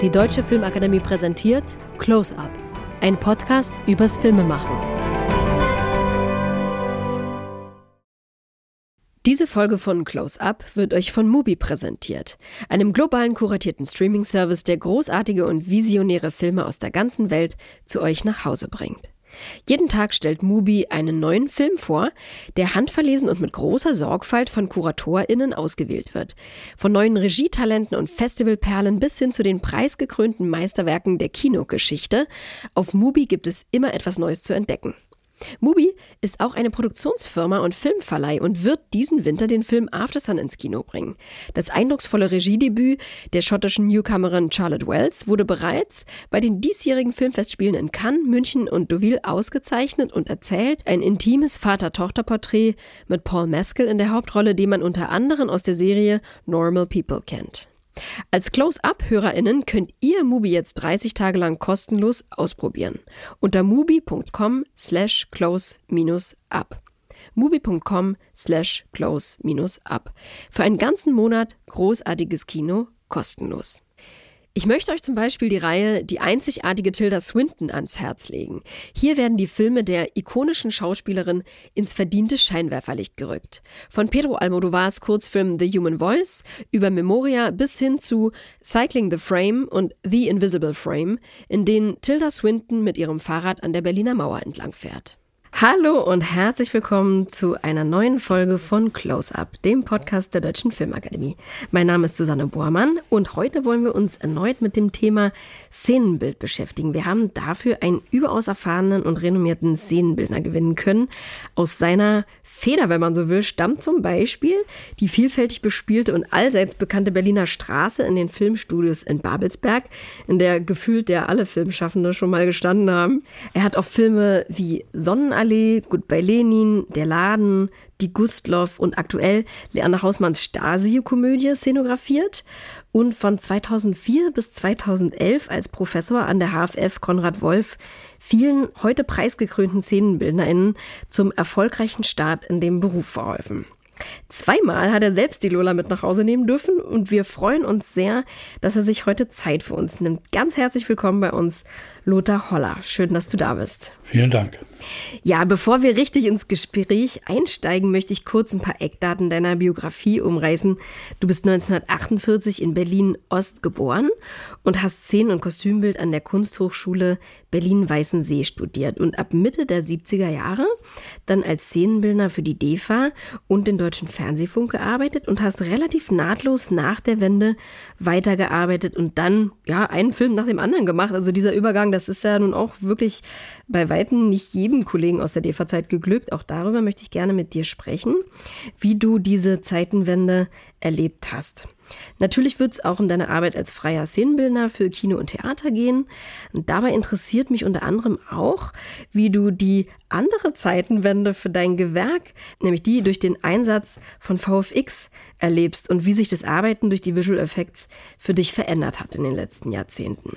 Die Deutsche Filmakademie präsentiert Close Up, ein Podcast übers Filmemachen. Diese Folge von Close Up wird euch von Mubi präsentiert, einem globalen kuratierten Streaming-Service, der großartige und visionäre Filme aus der ganzen Welt zu euch nach Hause bringt. Jeden Tag stellt Mubi einen neuen Film vor, der handverlesen und mit großer Sorgfalt von KuratorInnen ausgewählt wird. Von neuen Regietalenten und Festivalperlen bis hin zu den preisgekrönten Meisterwerken der Kinogeschichte. Auf Mubi gibt es immer etwas Neues zu entdecken. Mubi ist auch eine Produktionsfirma und Filmverleih und wird diesen Winter den Film After Sun ins Kino bringen. Das eindrucksvolle Regiedebüt der schottischen Newcomerin Charlotte Wells wurde bereits bei den diesjährigen Filmfestspielen in Cannes, München und Deauville ausgezeichnet und erzählt ein intimes Vater-Tochter-Porträt mit Paul Mescal in der Hauptrolle, den man unter anderem aus der Serie Normal People kennt. Als Close-Up-HörerInnen könnt ihr Mubi jetzt 30 Tage lang kostenlos ausprobieren. Unter mubi.com slash close-up. mubi.com slash close-up. Für einen ganzen Monat großartiges Kino kostenlos. Ich möchte euch zum Beispiel die Reihe Die einzigartige Tilda Swinton ans Herz legen. Hier werden die Filme der ikonischen Schauspielerin ins verdiente Scheinwerferlicht gerückt. Von Pedro Almodovars Kurzfilm The Human Voice über Memoria bis hin zu Cycling the Frame und The Invisible Frame, in denen Tilda Swinton mit ihrem Fahrrad an der Berliner Mauer entlang fährt. Hallo und herzlich willkommen zu einer neuen Folge von Close Up, dem Podcast der Deutschen Filmakademie. Mein Name ist Susanne Bohrmann und heute wollen wir uns erneut mit dem Thema Szenenbild beschäftigen. Wir haben dafür einen überaus erfahrenen und renommierten Szenenbildner gewinnen können. Aus seiner Feder, wenn man so will, stammt zum Beispiel die vielfältig bespielte und allseits bekannte Berliner Straße in den Filmstudios in Babelsberg, in der gefühlt der alle Filmschaffende schon mal gestanden haben. Er hat auch Filme wie Sonnenallee, Goodbye Lenin, Der Laden, Die Gustloff und aktuell Leander Hausmanns Stasi-Komödie szenografiert und von 2004 bis 2011 als Professor an der HFF Konrad Wolf vielen heute preisgekrönten SzenenbildnerInnen zum erfolgreichen Start in dem Beruf verholfen. Zweimal hat er selbst die Lola mit nach Hause nehmen dürfen und wir freuen uns sehr, dass er sich heute Zeit für uns nimmt. Ganz herzlich willkommen bei uns, Lothar Holler. Schön, dass du da bist. Vielen Dank. Ja, bevor wir richtig ins Gespräch einsteigen, möchte ich kurz ein paar Eckdaten deiner Biografie umreißen. Du bist 1948 in Berlin-Ost geboren und hast Szenen- und Kostümbild an der Kunsthochschule Berlin-Weißensee studiert und ab Mitte der 70er Jahre dann als Szenenbildner für die DEFA und den Deutschen Fernsehfunk gearbeitet und hast relativ nahtlos nach der Wende weitergearbeitet und dann ja einen Film nach dem anderen gemacht. Also dieser Übergang, das ist ja nun auch wirklich bei Weitem nicht jedem Kollegen aus der DEFA-Zeit geglückt. Auch darüber möchte ich gerne mit dir sprechen, wie du diese Zeitenwende erlebt hast. Natürlich wird es auch um deine Arbeit als freier Szenenbildner für Kino und Theater gehen. Und dabei interessiert mich unter anderem auch, wie du die andere Zeitenwende für dein Gewerk, nämlich die durch den Einsatz von VFX, erlebst und wie sich das Arbeiten durch die Visual Effects für dich verändert hat in den letzten Jahrzehnten.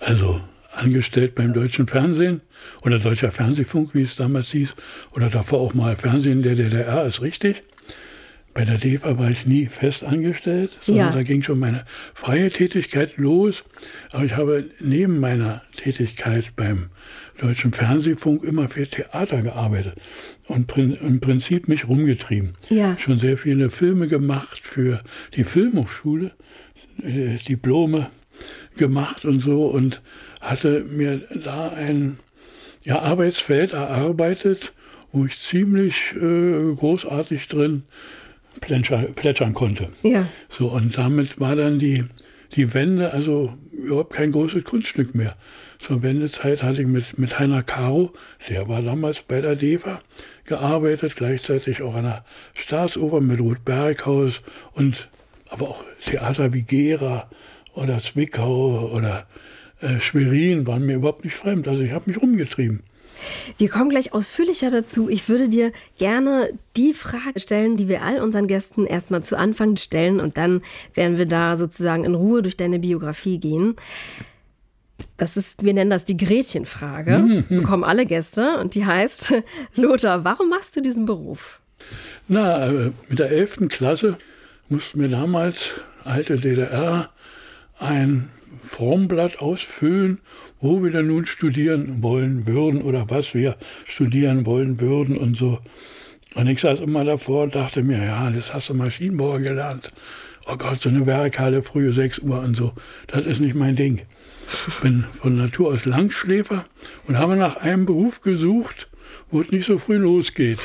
Also angestellt beim deutschen Fernsehen oder deutscher Fernsehfunk, wie es damals hieß, oder davor auch mal Fernsehen der DDR, ist richtig. Bei der DEFA war ich nie fest angestellt, sondern ja. da ging schon meine freie Tätigkeit los. Aber ich habe neben meiner Tätigkeit beim Deutschen Fernsehfunk immer für Theater gearbeitet und im Prinzip mich rumgetrieben. Ja. Schon sehr viele Filme gemacht für die Filmhochschule, äh, Diplome gemacht und so und hatte mir da ein ja, Arbeitsfeld erarbeitet, wo ich ziemlich äh, großartig drin plätschern, plätschern konnte. Ja. So, und damit war dann die, die Wende, also überhaupt kein großes Kunststück mehr. Zur Wendezeit hatte ich mit, mit Heiner Caro, der war damals bei der DEFA, gearbeitet, gleichzeitig auch an der Staatsoper mit Ruth Berghaus und aber auch Theater wie Gera oder Zwickau oder äh, Schwerin waren mir überhaupt nicht fremd. Also ich habe mich rumgetrieben. Wir kommen gleich ausführlicher dazu. Ich würde dir gerne die Frage stellen, die wir all unseren Gästen erstmal zu Anfang stellen und dann werden wir da sozusagen in Ruhe durch deine Biografie gehen. Das ist, wir nennen das die Gretchenfrage. Mhm. Bekommen alle Gäste und die heißt, Lothar, warum machst du diesen Beruf? Na, äh, mit der 11. Klasse mussten wir damals, alte DDR, ein Formblatt ausfüllen, wo wir denn nun studieren wollen würden oder was wir studieren wollen würden und so. Und ich saß immer davor und dachte mir, ja, das hast du Maschinenbauer gelernt. Oh Gott, so eine Werkhalle, frühe 6 Uhr und so. Das ist nicht mein Ding. Ich bin von Natur aus Langschläfer und habe nach einem Beruf gesucht, wo es nicht so früh losgeht.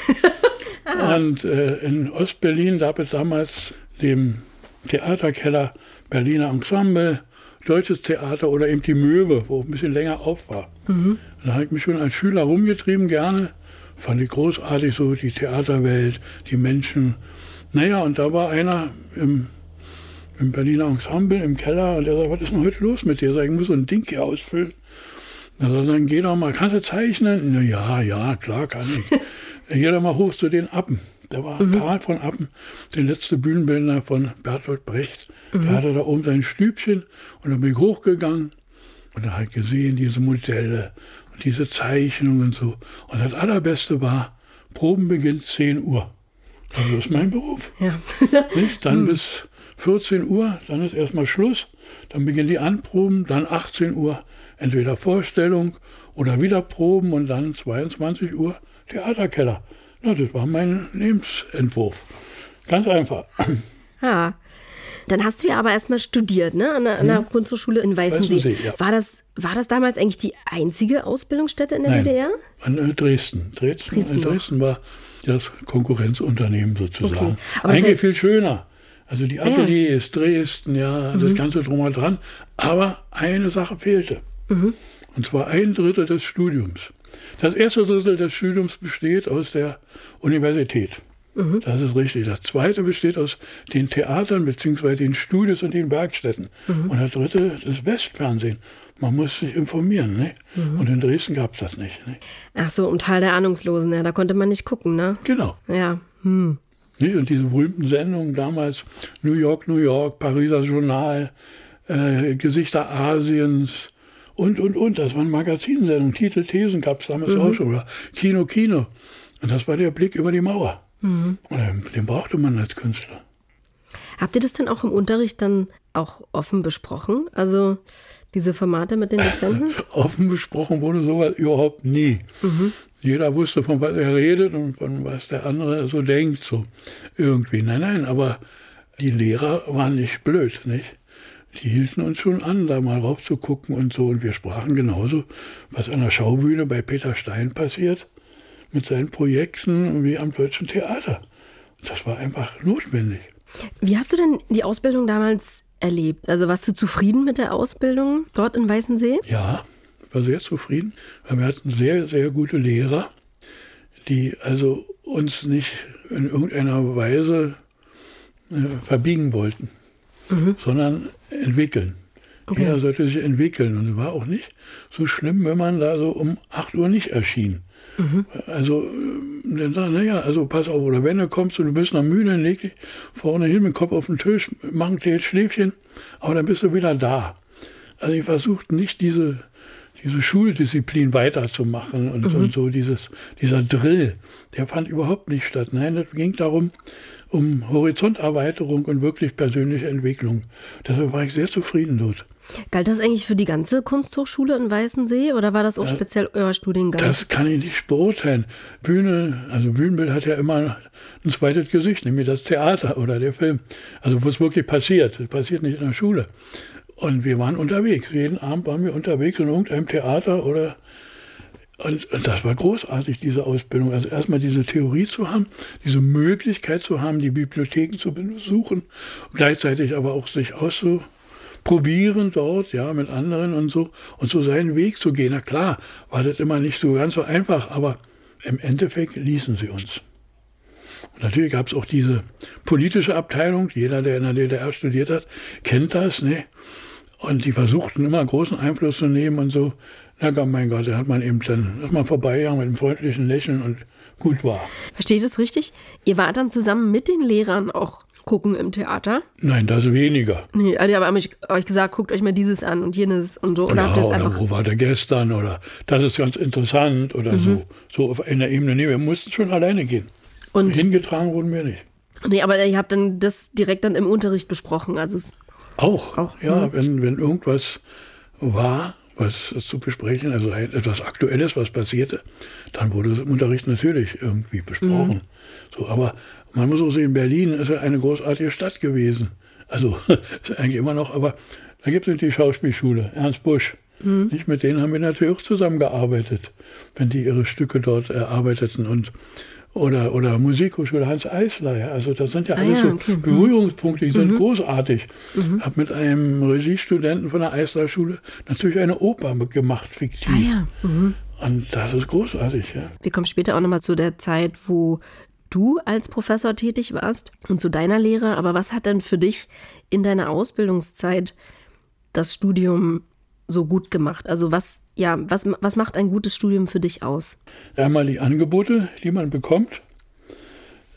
und äh, in Ostberlin gab es damals dem Theaterkeller Berliner Ensemble, Deutsches Theater oder eben die Möwe, wo ein bisschen länger auf war. Mhm. Da habe ich mich schon als Schüler rumgetrieben, gerne. Fand ich großartig so, die Theaterwelt, die Menschen. Naja, und da war einer im, im Berliner Ensemble im Keller und der sagt, was ist denn heute los mit dir? Sag, ich muss so ein Ding hier ausfüllen. Da sagt er, geh doch mal, kannst du zeichnen? Na, ja, ja, klar kann ich. geh doch mal hoch zu den Appen. Da war mhm. Karl von Appen, der letzte Bühnenbildner von Bertolt Brecht. Mhm. Der hatte da oben sein Stübchen und dann bin ich hochgegangen und da halt gesehen, diese Modelle und diese Zeichnungen und so. Und das Allerbeste war, Proben beginnt 10 Uhr. Das ist mein Beruf. Ja. Dann mhm. bis 14 Uhr, dann ist erstmal Schluss. Dann beginnen die Anproben, dann 18 Uhr entweder Vorstellung oder wieder Proben und dann 22 Uhr Theaterkeller. Ja, das war mein Lebensentwurf. Ganz einfach. Ja. Dann hast du ja aber erstmal studiert, ne? An der, an der hm. Kunsthochschule in Weißensee. Weißensee ja. war, das, war das damals eigentlich die einzige Ausbildungsstätte in der Nein, DDR? An äh, Dresden. Dresden, Dresden, Dresden war das Konkurrenzunternehmen sozusagen. Okay. Eigentlich viel schöner. Also die Ateliers, ja. Dresden, ja, mhm. das Ganze drum und dran. Aber eine Sache fehlte. Mhm. Und zwar ein Drittel des Studiums. Das erste Drittel des Studiums besteht aus der Universität. Mhm. Das ist richtig. Das zweite besteht aus den Theatern bzw. den Studios und den Werkstätten. Mhm. Und das dritte das Westfernsehen. Man muss sich informieren. Ne? Mhm. Und in Dresden gab es das nicht. Ne? Ach so, um Teil der Ahnungslosen, ja, da konnte man nicht gucken, ne? Genau. Ja. Hm. Nicht? Und diese berühmten Sendungen damals, New York, New York, Pariser Journal, äh, Gesichter Asiens, und, und, und. Das waren Magazinsendungen. Titel, Thesen gab es damals mhm. auch schon. Oder Kino, Kino. Und das war der Blick über die Mauer. Mhm. Und den, den brauchte man als Künstler. Habt ihr das denn auch im Unterricht dann auch offen besprochen? Also diese Formate mit den Dozenten? offen besprochen wurde sowas überhaupt nie. Mhm. Jeder wusste, von was er redet und von was der andere so denkt, so irgendwie. Nein, nein, aber die Lehrer waren nicht blöd, nicht? Die hielten uns schon an, da mal rauf zu gucken und so. Und wir sprachen genauso, was an der Schaubühne bei Peter Stein passiert, mit seinen Projekten wie am Deutschen Theater. Das war einfach notwendig. Wie hast du denn die Ausbildung damals erlebt? Also warst du zufrieden mit der Ausbildung dort in Weißensee? Ja, ich war sehr zufrieden, weil wir hatten sehr, sehr gute Lehrer, die also uns nicht in irgendeiner Weise äh, verbiegen wollten mhm. sondern entwickeln. Okay. Jeder sollte sich entwickeln. Und es war auch nicht so schlimm, wenn man da so um 8 Uhr nicht erschien. Mhm. Also, dann sagen, naja, also pass auf, oder wenn du kommst und du bist noch müde, dann leg dich vorne hin mit dem Kopf auf den Tisch, mach ein kleines Schläfchen, aber dann bist du wieder da. Also ich versuchte nicht diese, diese Schuldisziplin weiterzumachen und, mhm. und so dieses, dieser Drill, der fand überhaupt nicht statt. Nein, es ging darum, um Horizonterweiterung und wirklich persönliche Entwicklung. Deshalb war ich sehr zufrieden dort. Galt das eigentlich für die ganze Kunsthochschule in Weißensee oder war das auch ja, speziell euer Studiengang? Das kann ich nicht beurteilen. Bühne, also Bühnenbild hat ja immer ein zweites Gesicht, nämlich das Theater oder der Film. Also wo es wirklich passiert. Es passiert nicht in der Schule. Und wir waren unterwegs. Jeden Abend waren wir unterwegs in irgendeinem Theater oder und, das war großartig, diese Ausbildung. Also erstmal diese Theorie zu haben, diese Möglichkeit zu haben, die Bibliotheken zu besuchen, gleichzeitig aber auch sich auszuprobieren dort, ja, mit anderen und so, und so seinen Weg zu gehen. Na klar, war das immer nicht so ganz so einfach, aber im Endeffekt ließen sie uns. Und natürlich gab es auch diese politische Abteilung, jeder, der in der DDR studiert hat, kennt das, ne? Und die versuchten immer großen Einfluss zu nehmen und so. Na Gott, mein Gott, da hat man eben dann, ist man vorbeigegangen mit einem freundlichen Lächeln und gut war. Versteht es richtig? Ihr wart dann zusammen mit den Lehrern auch gucken im Theater? Nein, das weniger. Nee, also aber haben euch gesagt, guckt euch mal dieses an und jenes und so. Oder ja, habt oder einfach wo war der gestern oder das ist ganz interessant oder mhm. so. So auf einer Ebene. Nee, wir mussten schon alleine gehen. Und Hingetragen wurden wir nicht. Nee, aber ihr habt dann das direkt dann im Unterricht besprochen. Also Auch, auch ja, mhm. wenn, wenn irgendwas war, was zu besprechen, also etwas Aktuelles, was passierte, dann wurde es im Unterricht natürlich irgendwie besprochen. Mhm. So, aber man muss auch sehen, Berlin ist ja eine großartige Stadt gewesen. Also ist eigentlich immer noch, aber da gibt es die Schauspielschule, Ernst Busch. Mhm. Nicht, mit denen haben wir natürlich auch zusammengearbeitet, wenn die ihre Stücke dort erarbeiteten und oder, oder Musikhochschule Hans Eisler. Ja. Also das sind ja ah, alles ja, okay. so mhm. Berührungspunkte, die sind mhm. großartig. Mhm. Habe mit einem Regiestudenten von der Eisler Schule natürlich eine Oper gemacht, fiktiv. Ah, ja. mhm. Und das ist großartig. Ja. Wir kommen später auch nochmal zu der Zeit, wo du als Professor tätig warst und zu deiner Lehre. Aber was hat denn für dich in deiner Ausbildungszeit das Studium so gut gemacht? Also was, ja, was, was macht ein gutes Studium für dich aus? Einmal die Angebote, die man bekommt,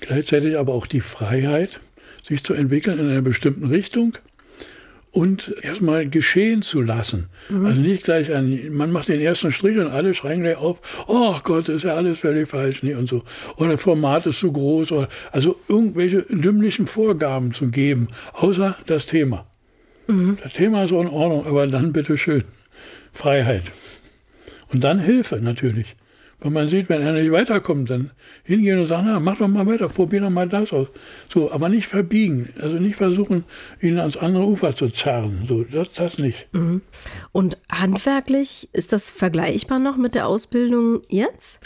gleichzeitig aber auch die Freiheit, sich zu entwickeln in einer bestimmten Richtung und erstmal geschehen zu lassen. Mhm. Also nicht gleich ein, man macht den ersten Strich und alle schreien gleich auf, oh Gott, ist ja alles völlig falsch nee, und so. Oder Format ist zu groß. Oder, also irgendwelche dümmlichen Vorgaben zu geben, außer das Thema. Mhm. Das Thema ist so in Ordnung, aber dann bitte schön Freiheit. Und dann Hilfe natürlich. Wenn man sieht, wenn er nicht weiterkommt, dann hingehen und sagen, na, mach doch mal weiter, probier doch mal das aus. So, aber nicht verbiegen, also nicht versuchen, ihn ans andere Ufer zu zerren. So, das, das nicht. Mhm. Und handwerklich, ist das vergleichbar noch mit der Ausbildung jetzt?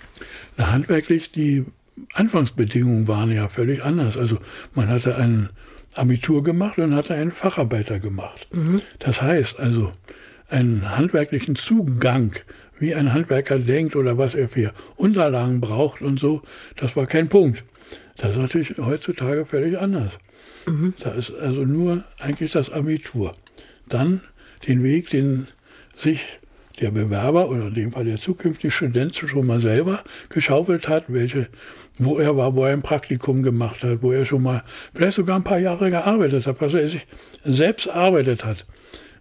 Na, handwerklich, die Anfangsbedingungen waren ja völlig anders. Also man hatte ein Abitur gemacht und hatte einen Facharbeiter gemacht. Mhm. Das heißt also, einen handwerklichen Zugang wie ein Handwerker denkt oder was er für Unterlagen braucht und so, das war kein Punkt. Das ist natürlich heutzutage völlig anders. Mhm. Da ist also nur eigentlich das Abitur. Dann den Weg, den sich der Bewerber oder in dem Fall der zukünftige Student schon mal selber geschaufelt hat, welche, wo er war, wo er ein Praktikum gemacht hat, wo er schon mal vielleicht sogar ein paar Jahre gearbeitet hat, was er sich selbst arbeitet hat.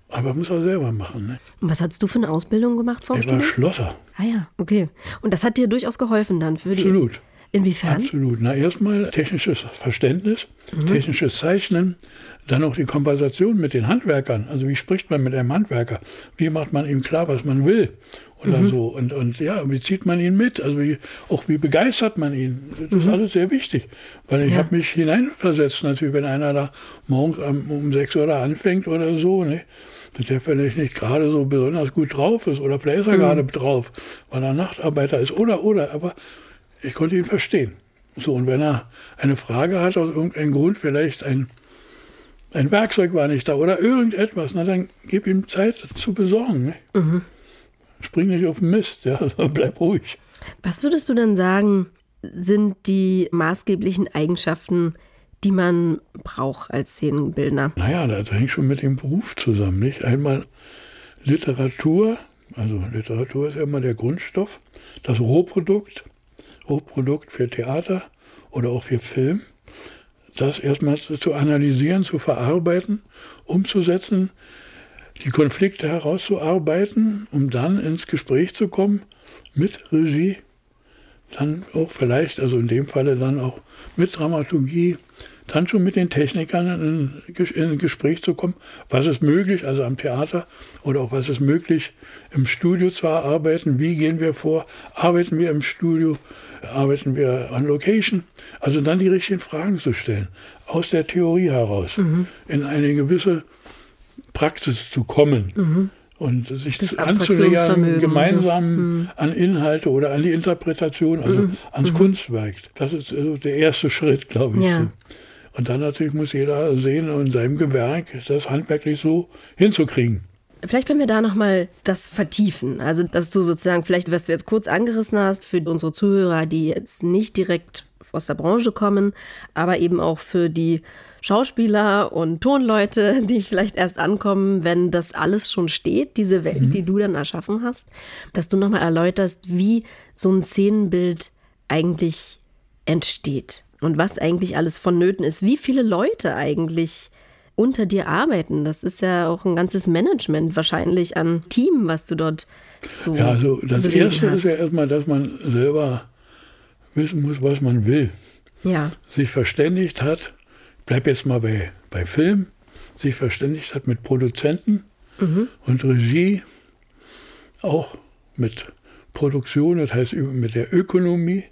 Aber muss er selber machen. Ne? Und was hast du für eine Ausbildung gemacht vor Ich war Schlosser. Ah ja, okay. Und das hat dir durchaus geholfen dann für die. Absolut. Inwiefern? Absolut. Na, erstmal technisches Verständnis, mhm. technisches Zeichnen, dann auch die Kompensation mit den Handwerkern. Also wie spricht man mit einem Handwerker? Wie macht man ihm klar, was man will? Oder mhm. so. Und, und ja, wie zieht man ihn mit? Also wie, auch wie begeistert man ihn? Das mhm. ist alles sehr wichtig. Weil ich ja. habe mich hineinversetzt, natürlich, wenn einer da morgens um sechs Uhr da anfängt oder so, ne? dass der vielleicht nicht gerade so besonders gut drauf ist oder vielleicht ist er mhm. gerade drauf, weil er Nachtarbeiter ist oder, oder, aber ich konnte ihn verstehen. So, und wenn er eine Frage hat aus irgendeinem Grund, vielleicht ein, ein Werkzeug war nicht da oder irgendetwas, na, dann gib ihm Zeit zu besorgen. Ne? Mhm. Spring nicht auf den Mist, ja, bleib ruhig. Was würdest du denn sagen, sind die maßgeblichen Eigenschaften die man braucht als Szenenbildner? Naja, das hängt schon mit dem Beruf zusammen. Nicht? Einmal Literatur, also Literatur ist ja immer der Grundstoff, das Rohprodukt, Rohprodukt für Theater oder auch für Film, das erstmal zu analysieren, zu verarbeiten, umzusetzen, die Konflikte herauszuarbeiten, um dann ins Gespräch zu kommen mit Regie, dann auch vielleicht, also in dem Falle dann auch mit Dramaturgie, dann schon mit den Technikern in, in ein Gespräch zu kommen, was ist möglich, also am Theater oder auch was ist möglich im Studio zu erarbeiten, wie gehen wir vor, arbeiten wir im Studio, arbeiten wir an Location, also dann die richtigen Fragen zu stellen, aus der Theorie heraus, mhm. in eine gewisse Praxis zu kommen. Mhm und sich das anzunähern, gemeinsam so. an Inhalte oder an die Interpretation, also mhm. ans mhm. Kunstwerk. Das ist also der erste Schritt, glaube ich. Ja. So. Und dann natürlich muss jeder sehen, in seinem Gewerk das handwerklich so hinzukriegen. Vielleicht können wir da nochmal das vertiefen. Also, dass du sozusagen, vielleicht, was du jetzt kurz angerissen hast, für unsere Zuhörer, die jetzt nicht direkt aus der Branche kommen, aber eben auch für die Schauspieler und Tonleute, die vielleicht erst ankommen, wenn das alles schon steht, diese Welt, mhm. die du dann erschaffen hast, dass du nochmal erläuterst, wie so ein Szenenbild eigentlich entsteht und was eigentlich alles vonnöten ist, wie viele Leute eigentlich unter dir arbeiten. Das ist ja auch ein ganzes Management wahrscheinlich an Team, was du dort zu. Ja, also das Erste hast. ist ja erstmal, dass man selber wissen muss, was man will. Ja. Sich verständigt hat, bleib jetzt mal bei, bei Film, sich verständigt hat mit Produzenten mhm. und Regie, auch mit Produktion, das heißt mit der Ökonomie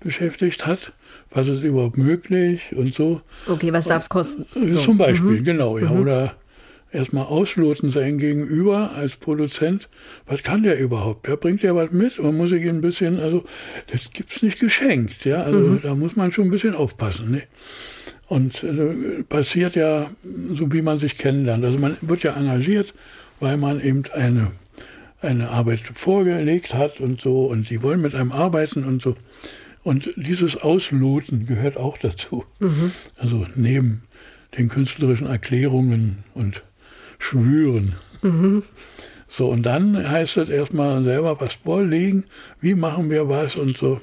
beschäftigt hat. Was ist überhaupt möglich und so. Okay, was darf es kosten? So. Zum Beispiel, mhm. genau, ja. Mhm. Oder erstmal ausloten sein Gegenüber als Produzent. Was kann der überhaupt? Der bringt ja was mit und muss ich ein bisschen, also das gibt es nicht geschenkt. Ja? Also mhm. da muss man schon ein bisschen aufpassen. Ne? Und äh, passiert ja, so wie man sich kennenlernt. Also man wird ja engagiert, weil man eben eine, eine Arbeit vorgelegt hat und so und sie wollen mit einem arbeiten und so. Und dieses Ausloten gehört auch dazu. Mhm. Also neben den künstlerischen Erklärungen und schwüren. Mhm. So, und dann heißt es erstmal selber was vorlegen, wie machen wir was und so.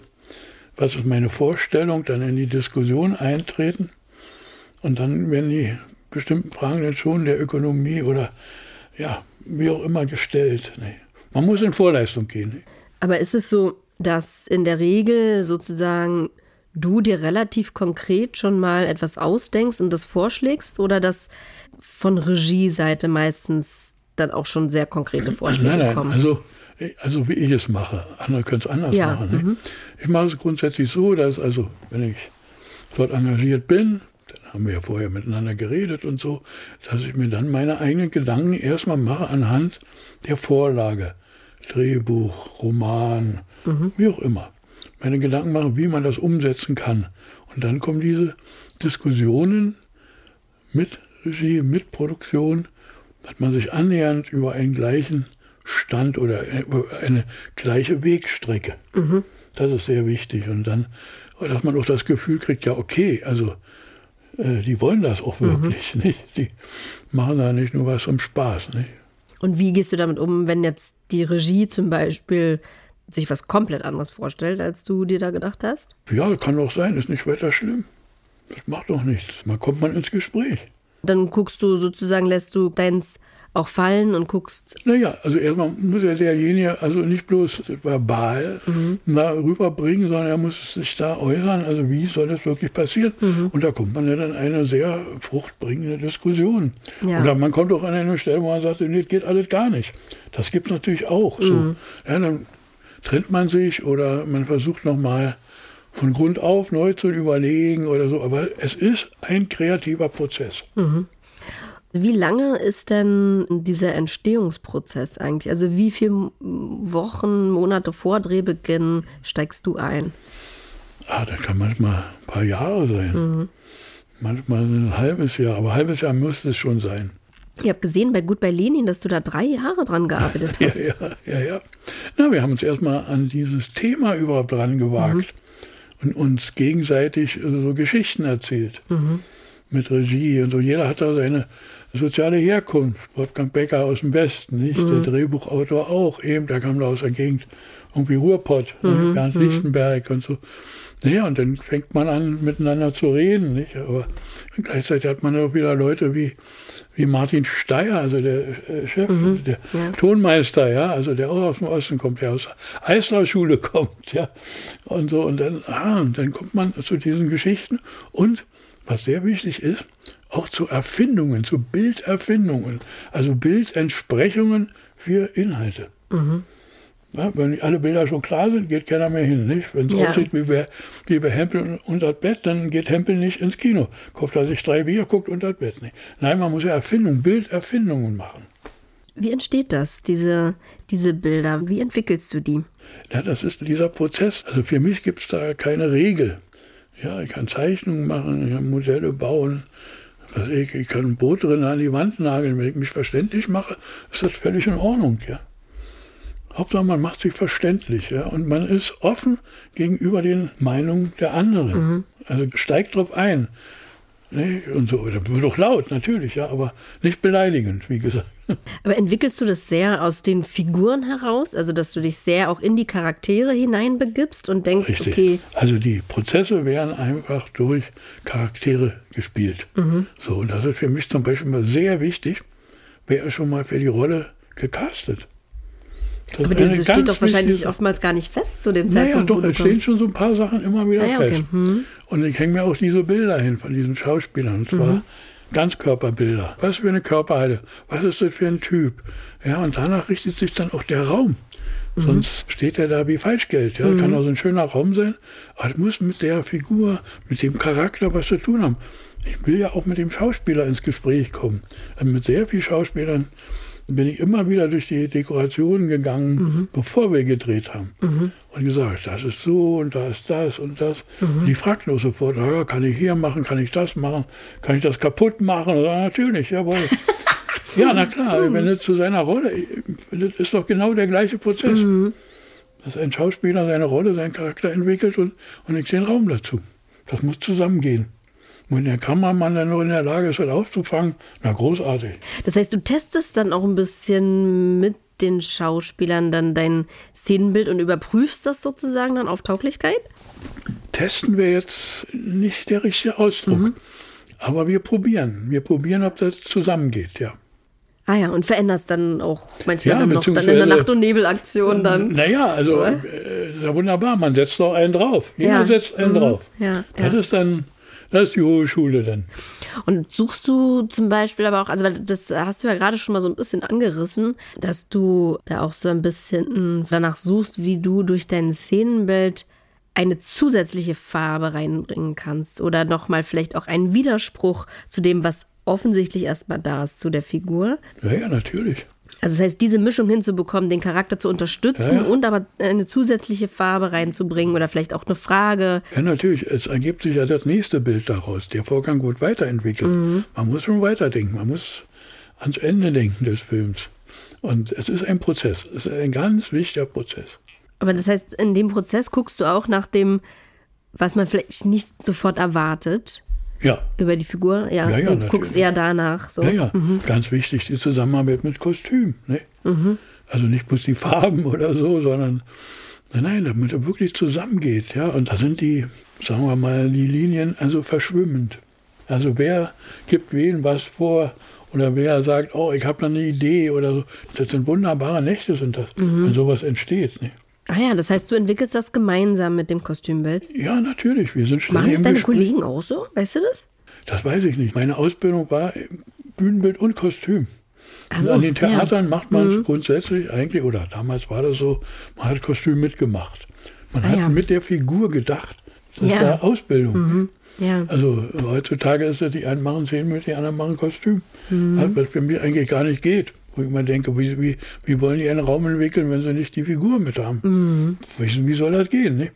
Was ist meine Vorstellung? Dann in die Diskussion eintreten. Und dann werden die bestimmten Fragen dann schon der Ökonomie oder ja, wie auch immer gestellt. Nee. Man muss in Vorleistung gehen. Aber ist es so, dass in der Regel sozusagen du dir relativ konkret schon mal etwas ausdenkst und das vorschlägst oder dass von Regieseite meistens dann auch schon sehr konkrete Vorschläge nein, nein, kommen? Also, also wie ich es mache. Andere können es anders ja, machen. Mhm. Ich mache es grundsätzlich so, dass also, wenn ich dort engagiert bin, haben wir ja vorher miteinander geredet und so, dass ich mir dann meine eigenen Gedanken erstmal mache anhand der Vorlage. Drehbuch, Roman, mhm. wie auch immer meine Gedanken machen, wie man das umsetzen kann. Und dann kommen diese Diskussionen mit Regie, mit Produktion, dass man sich annähernd über einen gleichen Stand oder über eine gleiche Wegstrecke. Mhm. Das ist sehr wichtig. Und dann, dass man auch das Gefühl kriegt, ja, okay, also äh, die wollen das auch mhm. wirklich. Mhm. Nicht? Die machen da nicht nur was zum Spaß. Nicht? Und wie gehst du damit um, wenn jetzt die Regie zum Beispiel sich was komplett anderes vorstellt, als du dir da gedacht hast? Ja, kann doch sein, ist nicht weiter schlimm. Das macht doch nichts. Mal kommt man ins Gespräch. Dann guckst du sozusagen, lässt du deins auch fallen und guckst. Naja, also erstmal muss ja derjenige also nicht bloß verbal mhm. da rüberbringen, sondern er muss sich da äußern, also wie soll das wirklich passieren? Mhm. Und da kommt man ja dann eine sehr fruchtbringende Diskussion. Ja. Oder man kommt auch an eine Stelle, wo man sagt, nee, das geht alles gar nicht. Das gibt es natürlich auch. So. Mhm. Ja, dann trennt man sich oder man versucht nochmal von Grund auf neu zu überlegen oder so. Aber es ist ein kreativer Prozess. Mhm. Wie lange ist denn dieser Entstehungsprozess eigentlich? Also wie viele Wochen, Monate vor Drehbeginn steigst du ein? Ah, das kann manchmal ein paar Jahre sein. Mhm. Manchmal ein halbes Jahr, aber ein halbes Jahr müsste es schon sein. Ich habe gesehen bei Gut bei Lenin, dass du da drei Jahre dran gearbeitet hast. Ja, ja, ja. ja. Na, wir haben uns erstmal an dieses Thema überhaupt dran gewagt mhm. und uns gegenseitig so Geschichten erzählt. Mhm. Mit Regie und so. Jeder hat da seine soziale Herkunft. Wolfgang Becker aus dem Westen, nicht? Mhm. Der Drehbuchautor auch, eben, der kam da aus der Gegend, irgendwie Ruhrpott, ne? mhm. Bernd mhm. Lichtenberg und so. Naja, und dann fängt man an, miteinander zu reden, nicht? Aber gleichzeitig hat man auch wieder Leute wie wie Martin Steyer, also der äh, Chef, mhm, der ja. Tonmeister, ja, also der auch aus dem Osten kommt, der aus Eisler-Schule kommt, ja, und so, und dann, ah, und dann kommt man zu diesen Geschichten und, was sehr wichtig ist, auch zu Erfindungen, zu Bilderfindungen, also Bildentsprechungen für Inhalte. Mhm. Ja, wenn alle Bilder schon klar sind, geht keiner mehr hin. Wenn es ja. aussieht wie bei, wie bei Hempel unter das Bett, dann geht Hempel nicht ins Kino. Kauft er sich drei Bier, guckt unter das Bett. Nicht. Nein, man muss ja Erfindungen, Bilderfindungen machen. Wie entsteht das, diese, diese Bilder? Wie entwickelst du die? Ja, das ist dieser Prozess. Also für mich gibt es da keine Regel. Ja, ich kann Zeichnungen machen, ich kann Modelle bauen. Was ich, ich kann ein Boot drin an die Wand nageln. Wenn ich mich verständlich mache, ist das völlig in Ordnung. Ja. Hauptsache, man macht sich verständlich ja, und man ist offen gegenüber den Meinungen der anderen. Mhm. Also steigt drauf ein. Ne? Und so, wird doch laut, natürlich, ja, aber nicht beleidigend, wie gesagt. Aber entwickelst du das sehr aus den Figuren heraus? Also, dass du dich sehr auch in die Charaktere hineinbegibst und denkst, Richtig. okay. Also, die Prozesse werden einfach durch Charaktere gespielt. Mhm. So, und das ist für mich zum Beispiel mal sehr wichtig. Wer ist schon mal für die Rolle gecastet? Das aber das, das steht doch wahrscheinlich oftmals gar nicht fest zu dem Zeitpunkt. Naja, doch, es stehen schon so ein paar Sachen immer wieder ah, ja, fest. Okay. Hm. Und ich hänge mir auch diese Bilder hin von diesen Schauspielern. Und zwar mhm. Ganzkörperbilder. Was für eine Körperhalte? Was ist das für ein Typ? Ja, und danach richtet sich dann auch der Raum. Mhm. Sonst steht er da wie Falschgeld. Ja, mhm. kann auch so ein schöner Raum sein, aber es muss mit der Figur, mit dem Charakter was zu tun haben. Ich will ja auch mit dem Schauspieler ins Gespräch kommen. Also mit sehr vielen Schauspielern bin ich immer wieder durch die Dekorationen gegangen, mhm. bevor wir gedreht haben. Mhm. Und gesagt, das ist so und da ist das und das. Mhm. Und die fragt nur sofort, ja, kann ich hier machen, kann ich das machen, kann ich das kaputt machen? Ja, natürlich, jawohl. ja, na klar, mhm. wenn es zu seiner Rolle, das ist doch genau der gleiche Prozess. Mhm. Dass ein Schauspieler seine Rolle, seinen Charakter entwickelt und, und ich den Raum dazu. Das muss zusammengehen. Und wenn der Kameramann dann nur in der Lage ist, das aufzufangen, na großartig. Das heißt, du testest dann auch ein bisschen mit den Schauspielern dann dein Szenenbild und überprüfst das sozusagen dann auf Tauglichkeit? Testen wir jetzt nicht der richtige Ausdruck. Mhm. Aber wir probieren. Wir probieren, ob das zusammengeht, ja. Ah ja, und veränderst dann auch manchmal ja, dann noch dann in der Nacht- und Nebelaktion dann. Naja, also äh, ist ja wunderbar, man setzt doch einen drauf. Jeder ja. setzt einen mhm. drauf. Ja, das ist dann das ist die hohe Schule dann. Und suchst du zum Beispiel aber auch, also das hast du ja gerade schon mal so ein bisschen angerissen, dass du da auch so ein bisschen danach suchst, wie du durch dein Szenenbild eine zusätzliche Farbe reinbringen kannst oder nochmal vielleicht auch einen Widerspruch zu dem, was offensichtlich erstmal da ist, zu der Figur. Ja, ja, natürlich. Also das heißt, diese Mischung hinzubekommen, den Charakter zu unterstützen ja, ja. und aber eine zusätzliche Farbe reinzubringen oder vielleicht auch eine Frage. Ja, natürlich. Es ergibt sich ja das nächste Bild daraus. Der Vorgang wird weiterentwickelt. Mhm. Man muss schon weiterdenken. Man muss ans Ende denken des Films. Und es ist ein Prozess. Es ist ein ganz wichtiger Prozess. Aber das heißt, in dem Prozess guckst du auch nach dem, was man vielleicht nicht sofort erwartet. Ja. Über die Figur, ja. ja, ja und guckst eher danach. So. Ja, ja. Mhm. Ganz wichtig, die Zusammenarbeit mit Kostüm. Ne? Mhm. Also nicht bloß die Farben oder so, sondern nein, nein, damit er wirklich zusammengeht. Ja? Und da sind die, sagen wir mal, die Linien also verschwimmend. Also wer gibt wen was vor oder wer sagt, oh, ich habe da eine Idee oder so. Das sind wunderbare Nächte, sind das, mhm. wenn sowas entsteht. Ne? Ah ja, das heißt, du entwickelst das gemeinsam mit dem Kostümbild? Ja, natürlich. Wir sind Machen es deine Kollegen auch so? Weißt du das? Das weiß ich nicht. Meine Ausbildung war Bühnenbild und Kostüm. So, an den Theatern ja. macht man es mhm. grundsätzlich eigentlich, oder damals war das so, man hat Kostüm mitgemacht. Man ah, hat ja. mit der Figur gedacht. Das ja. war Ausbildung. Mhm. Ja. Also heutzutage ist es, die einen machen Szenenbild, die anderen machen Kostüm. Mhm. Was für mich eigentlich gar nicht geht. Wo ich immer denke, wie, wie, wie wollen die einen Raum entwickeln, wenn sie nicht die Figur mit haben? Mhm. Wie, wie soll das gehen? Nicht?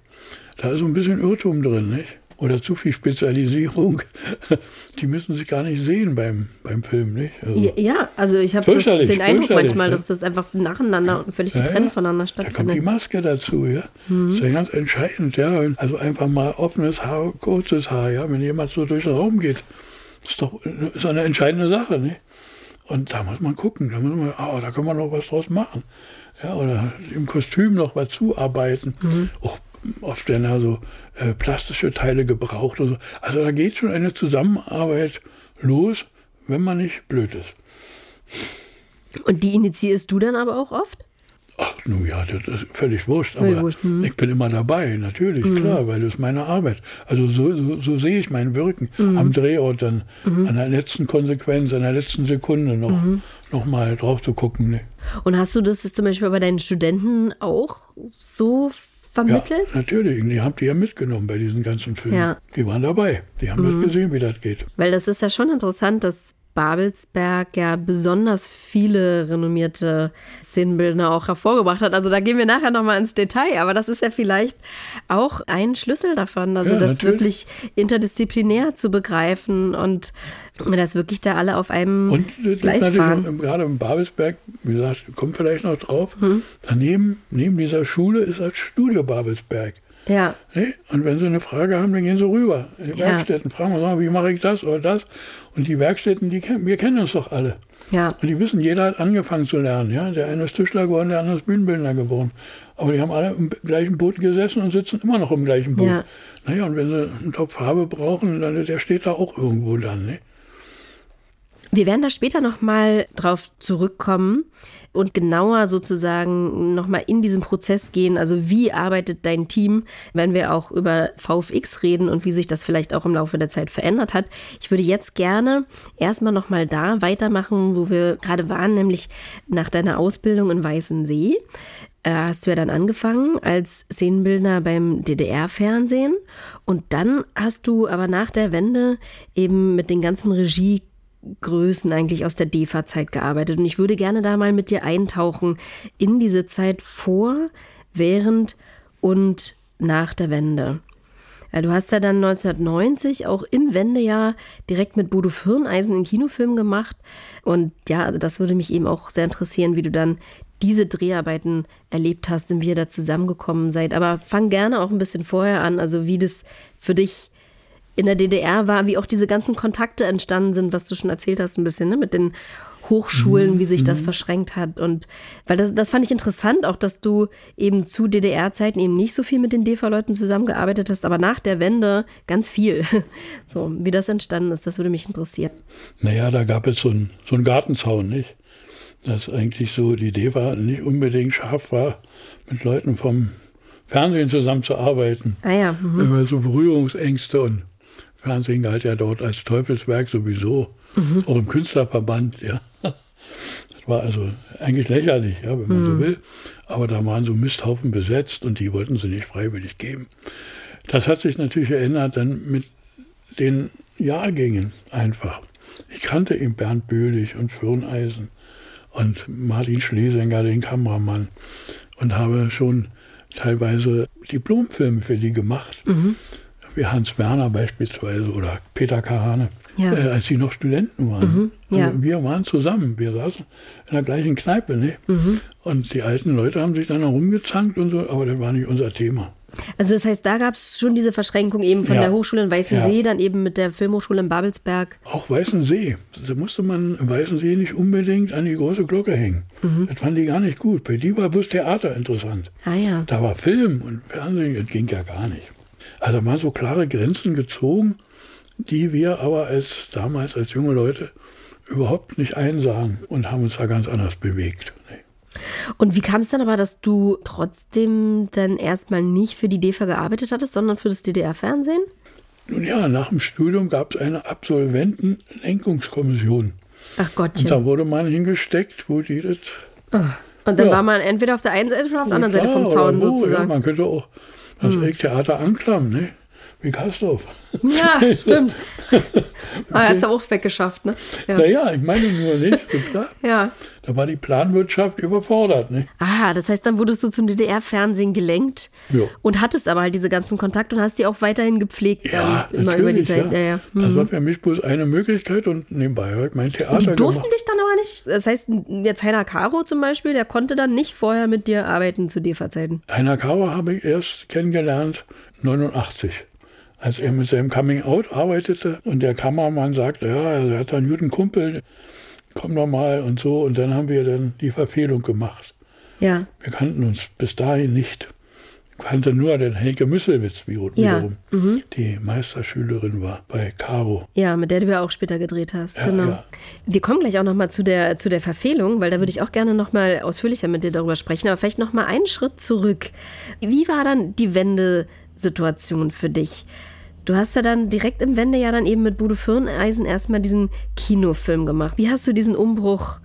Da ist so ein bisschen Irrtum drin. Nicht? oder zu viel Spezialisierung, die müssen sich gar nicht sehen beim, beim Film. Nicht? Also ja, also ich habe den Eindruck manchmal, ja. dass das einfach nacheinander und völlig getrennt ja, voneinander stattfindet. Da kommt die Maske dazu, ja. Mhm. Das ist ja ganz entscheidend, ja. Also einfach mal offenes Haar, kurzes Haar, ja. Wenn jemand so durch den Raum geht, ist doch ist eine entscheidende Sache, nicht? Und da muss man gucken, da muss man, oh, da kann man noch was draus machen. Ja, oder im Kostüm noch was zuarbeiten. Mhm. Auch oft werden also äh, plastische Teile gebraucht. So. Also da geht schon eine Zusammenarbeit los, wenn man nicht blöd ist. Und die initiierst du dann aber auch oft? Ach, nun ja, das ist völlig wurscht. Aber wurscht, hm. ich bin immer dabei, natürlich, mhm. klar, weil das ist meine Arbeit. Also so, so, so sehe ich mein Wirken mhm. am Drehort dann, mhm. an der letzten Konsequenz, an der letzten Sekunde noch, mhm. noch mal drauf zu gucken. Ne? Und hast du das zum Beispiel bei deinen Studenten auch so vermittelt? Ja, natürlich. Die haben die ja mitgenommen bei diesen ganzen Filmen. Ja. Die waren dabei. Die haben mhm. das gesehen, wie das geht. Weil das ist ja schon interessant, dass Babelsberg ja besonders viele renommierte Szenenbildner auch hervorgebracht hat. Also da gehen wir nachher nochmal ins Detail, aber das ist ja vielleicht auch ein Schlüssel davon, also ja, das natürlich. wirklich interdisziplinär zu begreifen und dass wirklich da alle auf einem und Gleis fahren. Noch, gerade im Babelsberg, wie gesagt, kommt vielleicht noch drauf, hm. daneben, neben dieser Schule ist das Studio Babelsberg. Ja. Und wenn sie eine Frage haben, dann gehen sie rüber in die ja. Werkstätten, fragen wir, wie mache ich das oder das. Und die Werkstätten, die wir kennen uns doch alle. Ja. Und die wissen, jeder hat angefangen zu lernen. Ja? Der eine ist Tischler geworden, der andere ist Bühnenbildner geworden. Aber die haben alle im gleichen Boot gesessen und sitzen immer noch im gleichen Boot. Ja. Naja, und wenn sie einen Topf Farbe brauchen, dann der steht da auch irgendwo dann. Ne? Wir werden da später nochmal drauf zurückkommen und genauer sozusagen nochmal in diesen Prozess gehen. Also wie arbeitet dein Team, wenn wir auch über VFX reden und wie sich das vielleicht auch im Laufe der Zeit verändert hat. Ich würde jetzt gerne erstmal nochmal da weitermachen, wo wir gerade waren, nämlich nach deiner Ausbildung in Weißensee äh, hast du ja dann angefangen als Szenenbildner beim DDR-Fernsehen und dann hast du aber nach der Wende eben mit den ganzen Regie Größen eigentlich aus der DEFA-Zeit gearbeitet. Und ich würde gerne da mal mit dir eintauchen in diese Zeit vor, während und nach der Wende. Du hast ja dann 1990 auch im Wendejahr direkt mit Bodo Firneisen einen Kinofilm gemacht. Und ja, also das würde mich eben auch sehr interessieren, wie du dann diese Dreharbeiten erlebt hast und wie ihr da zusammengekommen seid. Aber fang gerne auch ein bisschen vorher an, also wie das für dich in der DDR war, wie auch diese ganzen Kontakte entstanden sind, was du schon erzählt hast, ein bisschen, ne? mit den Hochschulen, wie sich das mhm. verschränkt hat. Und weil das, das fand ich interessant, auch dass du eben zu DDR-Zeiten eben nicht so viel mit den DEFA-Leuten zusammengearbeitet hast, aber nach der Wende ganz viel. So, wie das entstanden ist, das würde mich interessieren. Naja, da gab es so einen so Gartenzaun, nicht? Dass eigentlich so die DEFA nicht unbedingt scharf war, mit Leuten vom Fernsehen zusammenzuarbeiten. Ah ja. Mhm. Immer so Berührungsängste und Fernsehen galt ja dort als Teufelswerk sowieso, mhm. auch im Künstlerverband, ja. Das war also eigentlich lächerlich, ja, wenn man mhm. so will. Aber da waren so Misthaufen besetzt und die wollten sie nicht freiwillig geben. Das hat sich natürlich geändert dann mit den Jahrgängen einfach. Ich kannte eben Bernd Böhlich und Firneisen und Martin Schlesinger, den Kameramann, und habe schon teilweise Diplomfilme für die gemacht. Mhm wie Hans Werner beispielsweise oder Peter Kahane, ja. äh, als sie noch Studenten waren. Mhm, ja. also wir waren zusammen, wir saßen in der gleichen Kneipe. Ne? Mhm. Und die alten Leute haben sich dann herumgezankt und so, aber das war nicht unser Thema. Also das heißt, da gab es schon diese Verschränkung eben von ja. der Hochschule in Weißensee, ja. dann eben mit der Filmhochschule in Babelsberg. Auch Weißensee. Da musste man Weißensee nicht unbedingt an die große Glocke hängen. Mhm. Das fanden die gar nicht gut. Bei die war bloß Theater interessant. Ah, ja. Da war Film und Fernsehen, das ging ja gar nicht. Also mal so klare Grenzen gezogen, die wir aber als damals als junge Leute überhaupt nicht einsahen und haben uns da ganz anders bewegt. Und wie kam es dann aber, dass du trotzdem dann erstmal nicht für die DEFA gearbeitet hattest, sondern für das DDR-Fernsehen? Nun ja, nach dem Studium gab es eine Absolventenlenkungskommission. Ach Gottchen. Und da wurde man hingesteckt, wo die das. Oh. Und dann ja. war man entweder auf der einen Seite oder auf der anderen Seite vom Zaun sozusagen. Ja, man könnte auch das hm. Theater Anklam, ne? Wie Kastorf. Ja, stimmt. okay. Aber er hat es auch weggeschafft, ne? Ja. Naja, ich meine nur nicht, klar. ja. Da war die Planwirtschaft überfordert, ne? Ah, das heißt, dann wurdest du zum DDR-Fernsehen gelenkt ja. und hattest aber halt diese ganzen Kontakte und hast die auch weiterhin gepflegt ja, dann immer über die Zeit. Ja. Ja, mhm. Das war für mich bloß eine Möglichkeit und nebenbei halt mein Theater und die durften gemacht. dich dann aber nicht, das heißt, jetzt Heiner Caro zum Beispiel, der konnte dann nicht vorher mit dir arbeiten zu DEFA-Zeiten. Heiner Caro habe ich erst kennengelernt 89 als er mit seinem Coming Out arbeitete und der Kameramann sagte, ja, er hat einen guten Kumpel, komm doch mal und so. Und dann haben wir dann die Verfehlung gemacht. Ja. Wir kannten uns bis dahin nicht. Ich kannte nur den Henke Müsselwitz wiederum, ja. mhm. die Meisterschülerin war bei Caro. Ja, mit der du ja auch später gedreht hast. Ja, genau. Ja. Wir kommen gleich auch nochmal zu der, zu der Verfehlung, weil da würde ich auch gerne nochmal ausführlicher mit dir darüber sprechen. Aber vielleicht nochmal einen Schritt zurück. Wie war dann die Wendesituation für dich? Du hast ja dann direkt im Wendejahr dann eben mit Bude Firneisen erstmal diesen Kinofilm gemacht. Wie hast du diesen Umbruch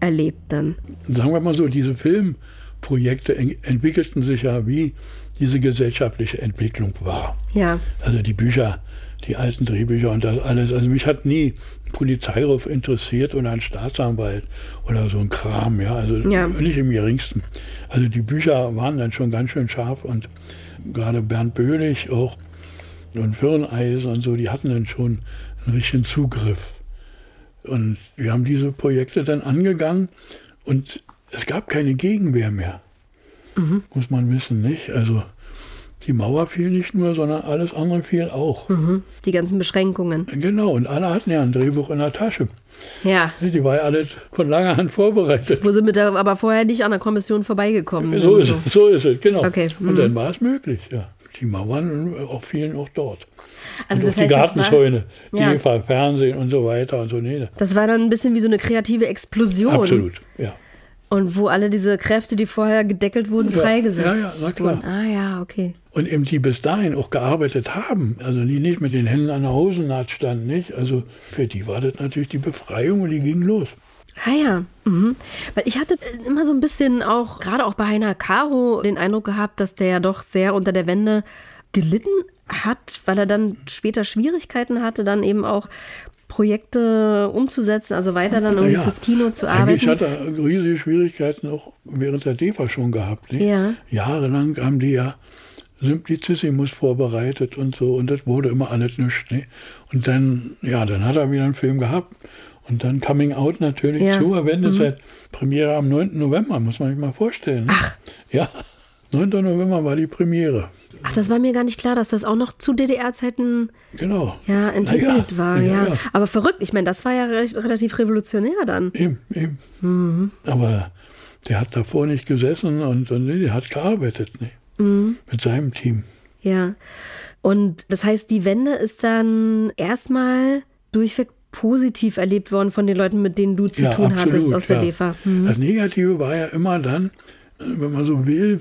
erlebt dann? Sagen wir mal so, diese Filmprojekte entwickelten sich ja wie diese gesellschaftliche Entwicklung war. Ja. Also die Bücher, die alten Drehbücher und das alles. Also mich hat nie ein Polizeiruf interessiert oder ein Staatsanwalt oder so ein Kram, ja. Also ja. nicht im geringsten. Also die Bücher waren dann schon ganz schön scharf und gerade Bernd Böhlich auch und Firneisen und so, die hatten dann schon einen richtigen Zugriff. Und wir haben diese Projekte dann angegangen und es gab keine Gegenwehr mehr. Mhm. Muss man wissen, nicht? Also die Mauer fiel nicht nur, sondern alles andere fiel auch. Mhm. Die ganzen Beschränkungen. Genau, und alle hatten ja ein Drehbuch in der Tasche. Ja. Die war ja alles von langer Hand vorbereitet. Wo sie mit der, aber vorher nicht an der Kommission vorbeigekommen sind. So ist, so. Es, so ist es, genau. Okay. Mhm. Und dann war es möglich, ja. Die Mauern auch fielen auch dort. Also und das auch die heißt, das war- Gartenscheune, Ja. DEFA, Fernsehen und so weiter und so. Nee, Das war dann ein bisschen wie so eine kreative Explosion. absolut, ja. Und wo alle diese Kräfte, die vorher gedeckelt wurden, Ja, freigesetzt ja, ja, klar. wurden. Ah ja, okay. Und eben die bis dahin auch gearbeitet haben, also die nicht mit den Händen an der Hosennaht standen, nicht? Also für die war das natürlich die Befreiung und die ging los. Ah ja, mhm. weil ich hatte immer so ein bisschen auch, gerade auch bei Heiner Caro, den Eindruck gehabt, dass der ja doch sehr unter der Wende gelitten hat, weil er dann später Schwierigkeiten hatte, dann eben auch Projekte umzusetzen, also weiter dann irgendwie Ja, fürs Kino zu Eigentlich arbeiten. hat er riesige Schwierigkeiten auch während der DEFA schon gehabt. Nicht? Ja. Jahrelang haben die ja Simplicissimus vorbereitet und so und das wurde immer alles nichts. Nicht? Und dann, ja, dann hat er wieder einen Film gehabt und dann Coming Out natürlich Ja. Mhm. zu Wendezeit. Premiere am 9. November, muss man sich mal vorstellen. Ach. Ja, 9. November war die Premiere. Ach, das war mir gar nicht klar, dass das auch noch zu DDR-Zeiten Genau. ja, entwickelt ja, war. ja, Ja. Aber verrückt, ich meine, das war ja recht, relativ revolutionär dann. Eben, eben. Mhm. Aber der hat davor nicht gesessen und, und nee, der hat gearbeitet nicht? Mhm. mit seinem Team. Ja. Und das heißt, die Wende ist dann erstmal durchweg positiv erlebt worden von den Leuten, mit denen du zu Ja, tun absolut, hattest aus der ja. DEFA. Mhm. Das Negative war ja immer dann, wenn man so will,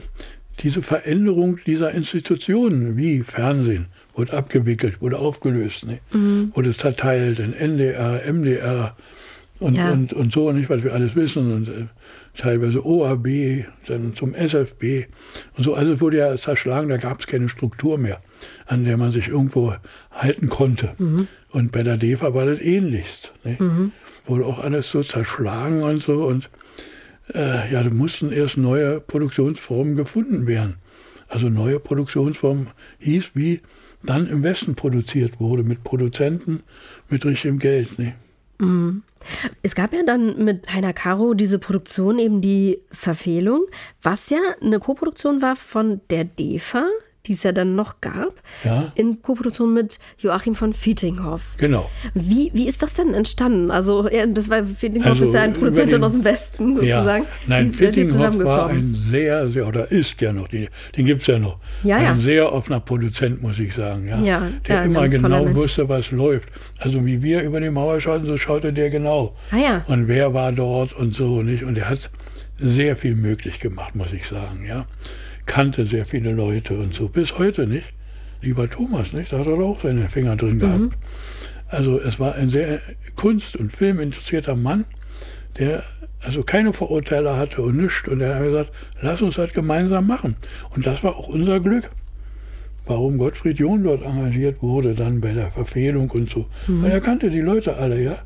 diese Veränderung dieser Institutionen wie Fernsehen wurde abgewickelt, wurde aufgelöst, ne? Mhm. wurde zerteilt in NDR, MDR und, Ja. und, und so, nicht, was wir alles wissen. Und äh, teilweise OAB, dann zum SFB und so. Also es wurde ja zerschlagen, da gab es keine Struktur mehr, an der man sich irgendwo halten konnte. Und bei der DEFA war das ähnlichst. Ne? Wurde auch alles so zerschlagen und so. Und äh, ja, da mussten erst neue Produktionsformen gefunden werden. Also neue Produktionsformen hieß, wie dann im Westen produziert wurde, mit Produzenten, mit richtigem Geld. Ne? Es gab ja dann mit Heiner Caro diese Produktion, eben die Verfehlung, was ja eine Koproduktion war von der DEFA, die es ja dann noch gab, Ja. in Koproduktion mit Joachim von Fietinghoff. Genau. Wie, wie ist das denn entstanden? Also, ja, das war Fietinghoff Also, ist ja ein Produzent den- aus dem Westen sozusagen. Ja, nein, Wie Fittinghoff war ein sehr, sehr, oder ist ja noch, den, den gibt es ja noch. Ja, ja. Ein sehr offener Produzent, muss ich sagen. Ja, Ja, der immer genau wusste, was läuft. Also wie wir über die Mauer schauten, so schaute der genau. Ah ja. Und wer war dort und so, nicht? Und er hat sehr viel möglich gemacht, muss ich sagen, ja. Kannte sehr viele Leute und so, bis heute, nicht? Lieber Thomas, nicht? Da hat er auch seine Finger drin gehabt. Also es war ein sehr kunst- und filminteressierter Mann, der also keine Vorurteile hatte und nichts. Und er hat gesagt, lass uns das gemeinsam machen. Und das war auch unser Glück. Warum Gottfried John dort engagiert wurde, dann bei der Verfehlung und so. Weil er kannte die Leute alle, ja.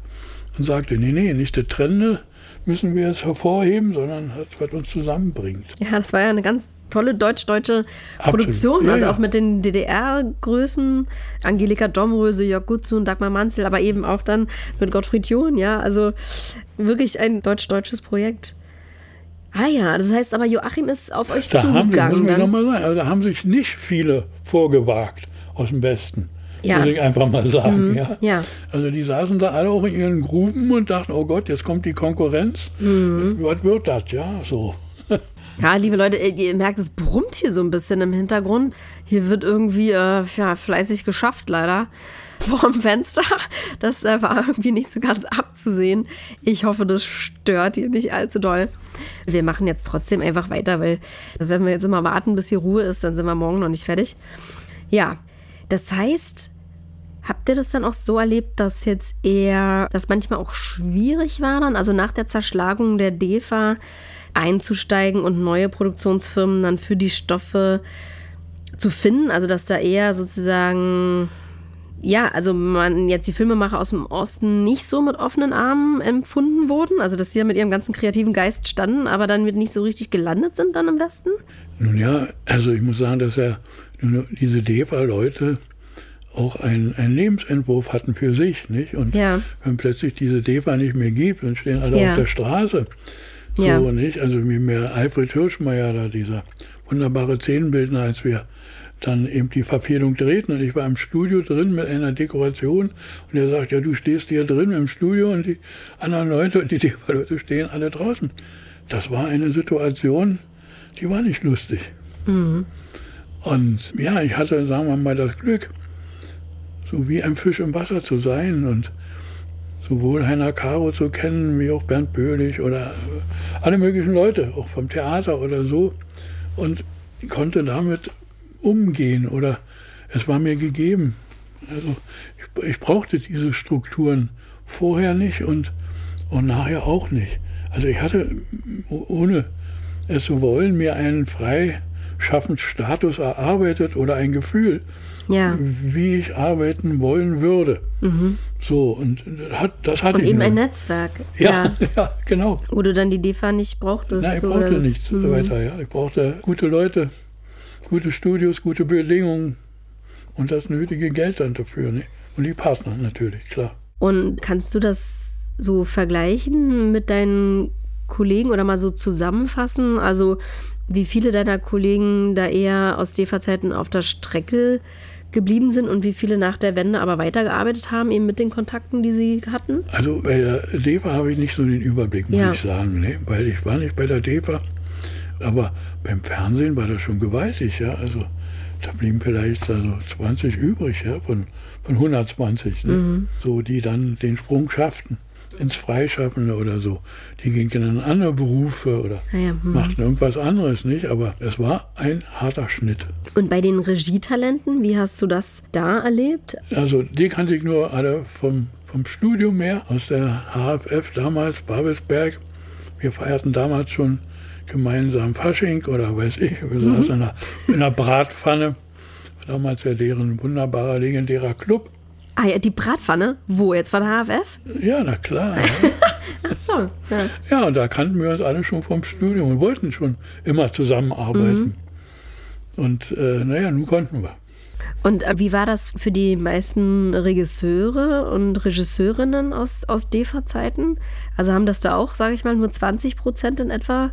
Und sagte, nee, nee, nicht das Trennende müssen wir jetzt hervorheben, sondern das, was uns zusammenbringt. Ja, das war ja eine ganz tolle deutsch-deutsche. Produktion. Ja, also ja. auch mit den DDR-Größen, Angelika Domröse, Jörg Gutzun, Dagmar Manzel, aber eben auch dann mit Gottfried John, ja. Also wirklich ein deutsch-deutsches Projekt. Ah ja, das heißt aber, Joachim ist auf euch Da haben, zugegangen. man Dann. nochmal sagen, also da haben sich nicht viele vorgewagt aus dem Westen. Ja. Mhm. Muss ich einfach mal sagen. Ja. Ja. Also die saßen da alle auch in ihren Gruben und dachten, oh Gott, jetzt kommt die Konkurrenz. Mhm. Was wird das? Ja, so. Ja, liebe Leute, ihr merkt, es brummt hier so ein bisschen im Hintergrund. Hier wird irgendwie äh, ja, fleißig geschafft, leider. Vorm Fenster. Das äh, war irgendwie nicht so ganz abzusehen. Ich hoffe, das stört ihr nicht allzu doll. Wir machen jetzt trotzdem einfach weiter, weil wenn wir jetzt immer warten, bis hier Ruhe ist, dann sind wir morgen noch nicht fertig. Ja, das heißt, Habt ihr das dann auch so erlebt, dass jetzt eher, dass manchmal auch schwierig war dann, also nach der Zerschlagung der DEFA einzusteigen und neue Produktionsfirmen dann für die Stoffe zu finden? Also dass da eher sozusagen, ja, also man jetzt die Filmemacher aus dem Osten nicht so mit offenen Armen empfunden wurden, also dass sie ja mit ihrem ganzen kreativen Geist standen, aber dann mit nicht so richtig gelandet sind dann im Westen? Nun ja, also ich muss sagen, dass ja diese DEFA-Leute auch einen, einen Lebensentwurf hatten für sich, nicht? Und Ja. wenn plötzlich diese DEFA nicht mehr gibt, dann stehen alle Ja. auf der Straße. So, Ja. nicht? Also wie mir Alfred Hirschmeier da, dieser wunderbare Szenenbildner, als wir dann eben die Verfehlung drehten und ich war im Studio drin mit einer Dekoration und er sagt, ja, du stehst hier drin im Studio und die anderen Leute und die DEFA-Leute stehen alle draußen. Das war eine Situation, die war nicht lustig. Und ja, ich hatte, sagen wir mal, das Glück, so wie ein Fisch im Wasser zu sein und sowohl Heiner Caro zu kennen, wie auch Bernd Böhlich oder alle möglichen Leute, auch vom Theater oder so. Und konnte damit umgehen oder es war mir gegeben. Also ich, ich brauchte diese Strukturen vorher nicht und, und nachher auch nicht. Also ich hatte, ohne es zu wollen, mir einen Freischaffensstatus erarbeitet oder ein Gefühl, ja. wie ich arbeiten wollen würde. Mhm. So, und hat, das hatte und ich. eben nur. ein Netzwerk. Ja, ja, ja, genau. Wo du dann die DEFA nicht brauchtest. Nein, ich brauchte nichts mhm. weiter. Ja. Ich brauchte gute Leute, gute Studios, gute Bedingungen und das nötige Geld dann dafür. Ne? Und die Partner natürlich, klar. Und kannst du das so vergleichen mit deinen Kollegen oder mal so zusammenfassen? Also wie viele deiner Kollegen da eher aus DEFA-Zeiten auf der Strecke geblieben sind und wie viele nach der Wende aber weitergearbeitet haben, eben mit den Kontakten, die sie hatten? Also bei der DEFA habe ich nicht so den Überblick, muss ja. ich sagen, ne? weil ich war nicht bei der DEFA, aber beim Fernsehen war das schon gewaltig, ja, also da blieben vielleicht also 20 übrig, ja, von, von 120, ne? mhm. so die dann den Sprung schafften ins Freischaffende oder so. Die gingen in andere Berufe oder ah ja, hm. machten irgendwas anderes nicht, aber es war ein harter Schnitt. Und bei den Regietalenten, wie hast du das da erlebt? Also die kannte ich nur alle vom, vom Studium her, aus der HFF damals, Babelsberg. Wir feierten damals schon gemeinsam Fasching oder weiß ich, wir mhm. saßen in, einer, in einer Bratpfanne. Damals ja deren wunderbarer, legendärer Club. Ah ja, die Bratpfanne? Wo jetzt von HFF? Ja, na klar. Ja. Ach so. Ja. ja, und da kannten wir uns alle schon vom Studium und wollten schon immer zusammenarbeiten. Mhm. Und äh, naja, nun konnten wir. Und äh, wie war das für die meisten Regisseure und Regisseurinnen aus, aus DEFA-Zeiten? Also haben das da auch, sage ich mal, nur 20 Prozent in etwa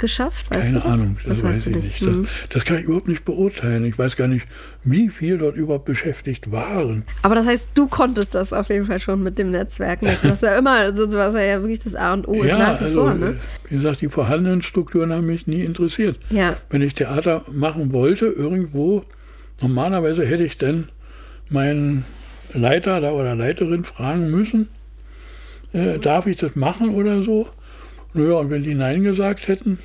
geschafft? Weißt Keine Ahnung, das, das weiß ich nicht. Das, mhm. das, kann ich überhaupt nicht beurteilen. Ich weiß gar nicht, wie viel dort überhaupt beschäftigt waren. Aber das heißt, du konntest das auf jeden Fall schon mit dem Netzwerken. Das was ja immer, also was ja wirklich das A und O ist ja, nach wie also, vor. Ne? Wie gesagt, die vorhandenen Strukturen haben mich nie interessiert. Ja. Wenn ich Theater machen wollte, irgendwo, normalerweise hätte ich dann meinen Leiter oder Leiterin fragen müssen, äh, darf ich das machen oder so? Naja, und wenn die Nein gesagt hätten,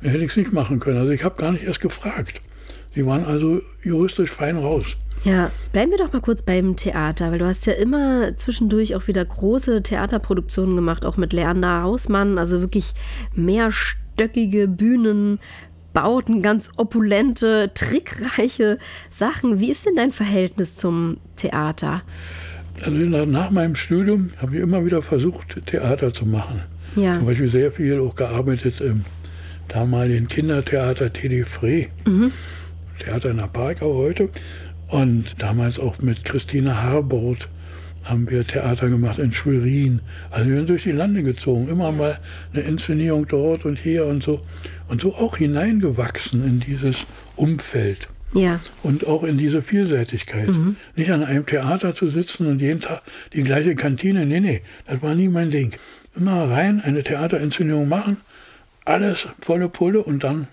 hätte ich es nicht machen können. Also ich habe gar nicht erst gefragt. Sie waren also juristisch fein raus. Ja, bleiben wir doch mal kurz beim Theater, weil du hast ja immer zwischendurch auch wieder große Theaterproduktionen gemacht, auch mit Leander Hausmann, also wirklich mehrstöckige Bühnen, Bauten, ganz opulente, trickreiche Sachen. Wie ist denn dein Verhältnis zum Theater? Also nach meinem Studium habe ich immer wieder versucht, Theater zu machen. Ja. Zum Beispiel sehr viel auch gearbeitet im damaligen Kindertheater Teddy Frey. Mhm. Theater in der Parkau heute. Und damals auch mit Christine Harbord haben wir Theater gemacht in Schwerin. Also wir sind durch die Lande gezogen, immer mal eine Inszenierung dort und hier und so. Und so auch hineingewachsen in dieses Umfeld. Ja. Und auch in diese Vielseitigkeit. Mhm. Nicht an einem Theater zu sitzen und jeden Tag die gleiche Kantine. Nee, nee, das war nie mein Ding immer rein, eine Theaterinszenierung machen, alles volle Pulle und dann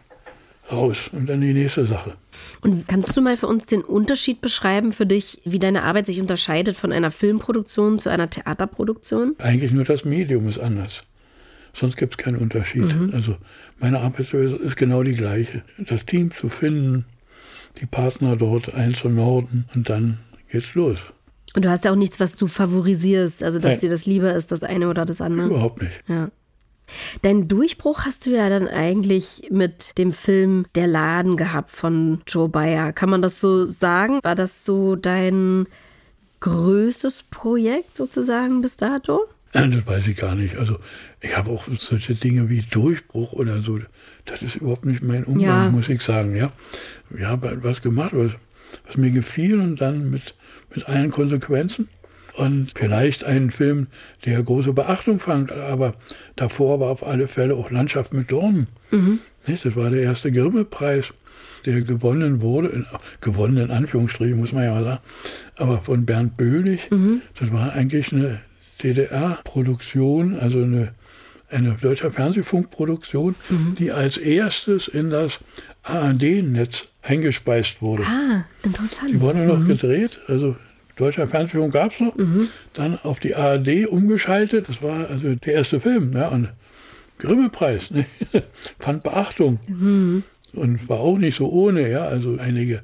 raus und dann die nächste Sache. Und kannst du mal für uns den Unterschied beschreiben für dich, wie deine Arbeit sich unterscheidet von einer Filmproduktion zu einer Theaterproduktion? Eigentlich nur das Medium ist anders. Sonst gibt es keinen Unterschied. Mhm. Also meine Arbeitsweise ist genau die gleiche. Das Team zu finden, die Partner dort einzunorden und dann geht's los. Und du hast ja auch nichts, was du favorisierst, also dass Nein. dir das lieber ist, das eine oder das andere. Überhaupt nicht. Ja. Deinen Durchbruch hast du ja dann eigentlich mit dem Film Der Laden gehabt von Joe Bayer. Kann man das so sagen? War das so dein größtes Projekt sozusagen bis dato? Das weiß ich gar nicht. Also ich habe auch solche Dinge wie Durchbruch oder so. Das ist überhaupt nicht mein Umgang, ja. muss ich sagen. Ja, ich habe was gemacht, was, was mir gefiel und dann mit mit allen Konsequenzen. Und vielleicht einen Film, der große Beachtung fand, aber davor war auf alle Fälle auch Landschaft mit Dornen. Mhm. Das war der erste Grimme-Preis, der gewonnen wurde, in, gewonnen in Anführungsstrichen, muss man ja mal sagen, aber von Bernd Böhlich. Mhm. Das war eigentlich eine DDR-Produktion, also eine, eine deutsche Fernsehfunkproduktion, mhm. die als erstes in das ARD-Netz eingespeist wurde. Ah, interessant. Die wurde noch mhm. gedreht, also deutscher Fernsehfunk gab es noch, mhm. dann auf die ARD umgeschaltet. Das war also der erste Film. Ja, und Grimme-Preis, ne? fand Beachtung. Mhm. Und war auch nicht so ohne, ja. Also einige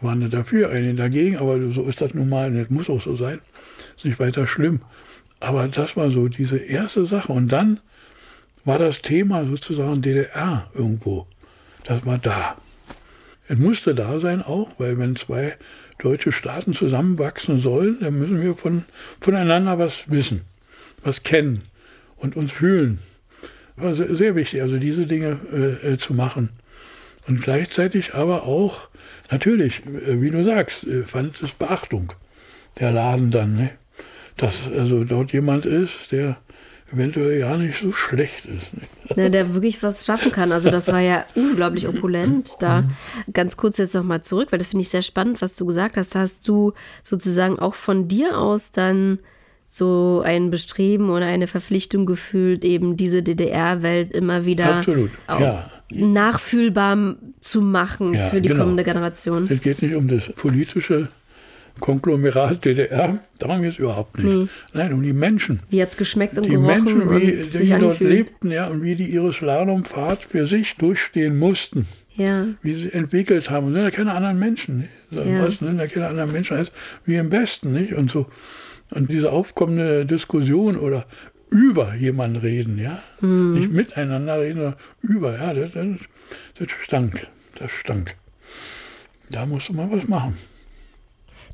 waren dafür, einige dagegen, aber so ist das nun mal, das muss auch so sein. Ist nicht weiter schlimm. Aber das war so diese erste Sache. Und dann war das Thema sozusagen DDR irgendwo. Das war da. Es musste da sein auch, weil wenn zwei deutsche Staaten zusammenwachsen sollen, dann müssen wir von, voneinander was wissen, was kennen und uns fühlen. War sehr, wichtig, also diese Dinge äh, äh zu machen. Und gleichzeitig aber auch, natürlich, äh, wie du sagst, äh, fand es Beachtung, der Laden dann, ne? dass also dort jemand ist, der eventuell ja nicht so schlecht ist. Ne? Ja, der wirklich was schaffen kann. Also das war ja unglaublich opulent. Da mhm. ganz kurz jetzt nochmal zurück, weil das finde ich sehr spannend, was du gesagt hast. Hast du sozusagen auch von dir aus dann so ein Bestreben oder eine Verpflichtung gefühlt, eben diese DDR-Welt immer wieder Absolut, ja. nachfühlbar zu machen ja, für die genau. kommende Generation? Es geht nicht um das politische Konglomerat DDR, darum geht es überhaupt nicht. Nee. Nein, um die Menschen. Wie hat es geschmeckt und die gerochen Menschen, wie, und die dort lebten, ja, und wie die ihre Slalomfahrt für sich durchstehen mussten. Ja. Wie sie entwickelt haben. Und sind ja keine anderen Menschen. Nicht? Ja. Osten sind ja keine anderen Menschen als wie im Westen. Nicht? Und so. Und diese aufkommende Diskussion oder über jemanden reden, ja. Mhm. Nicht miteinander reden, sondern über, ja, das, das, das stank. Das stank. Da musste man was machen.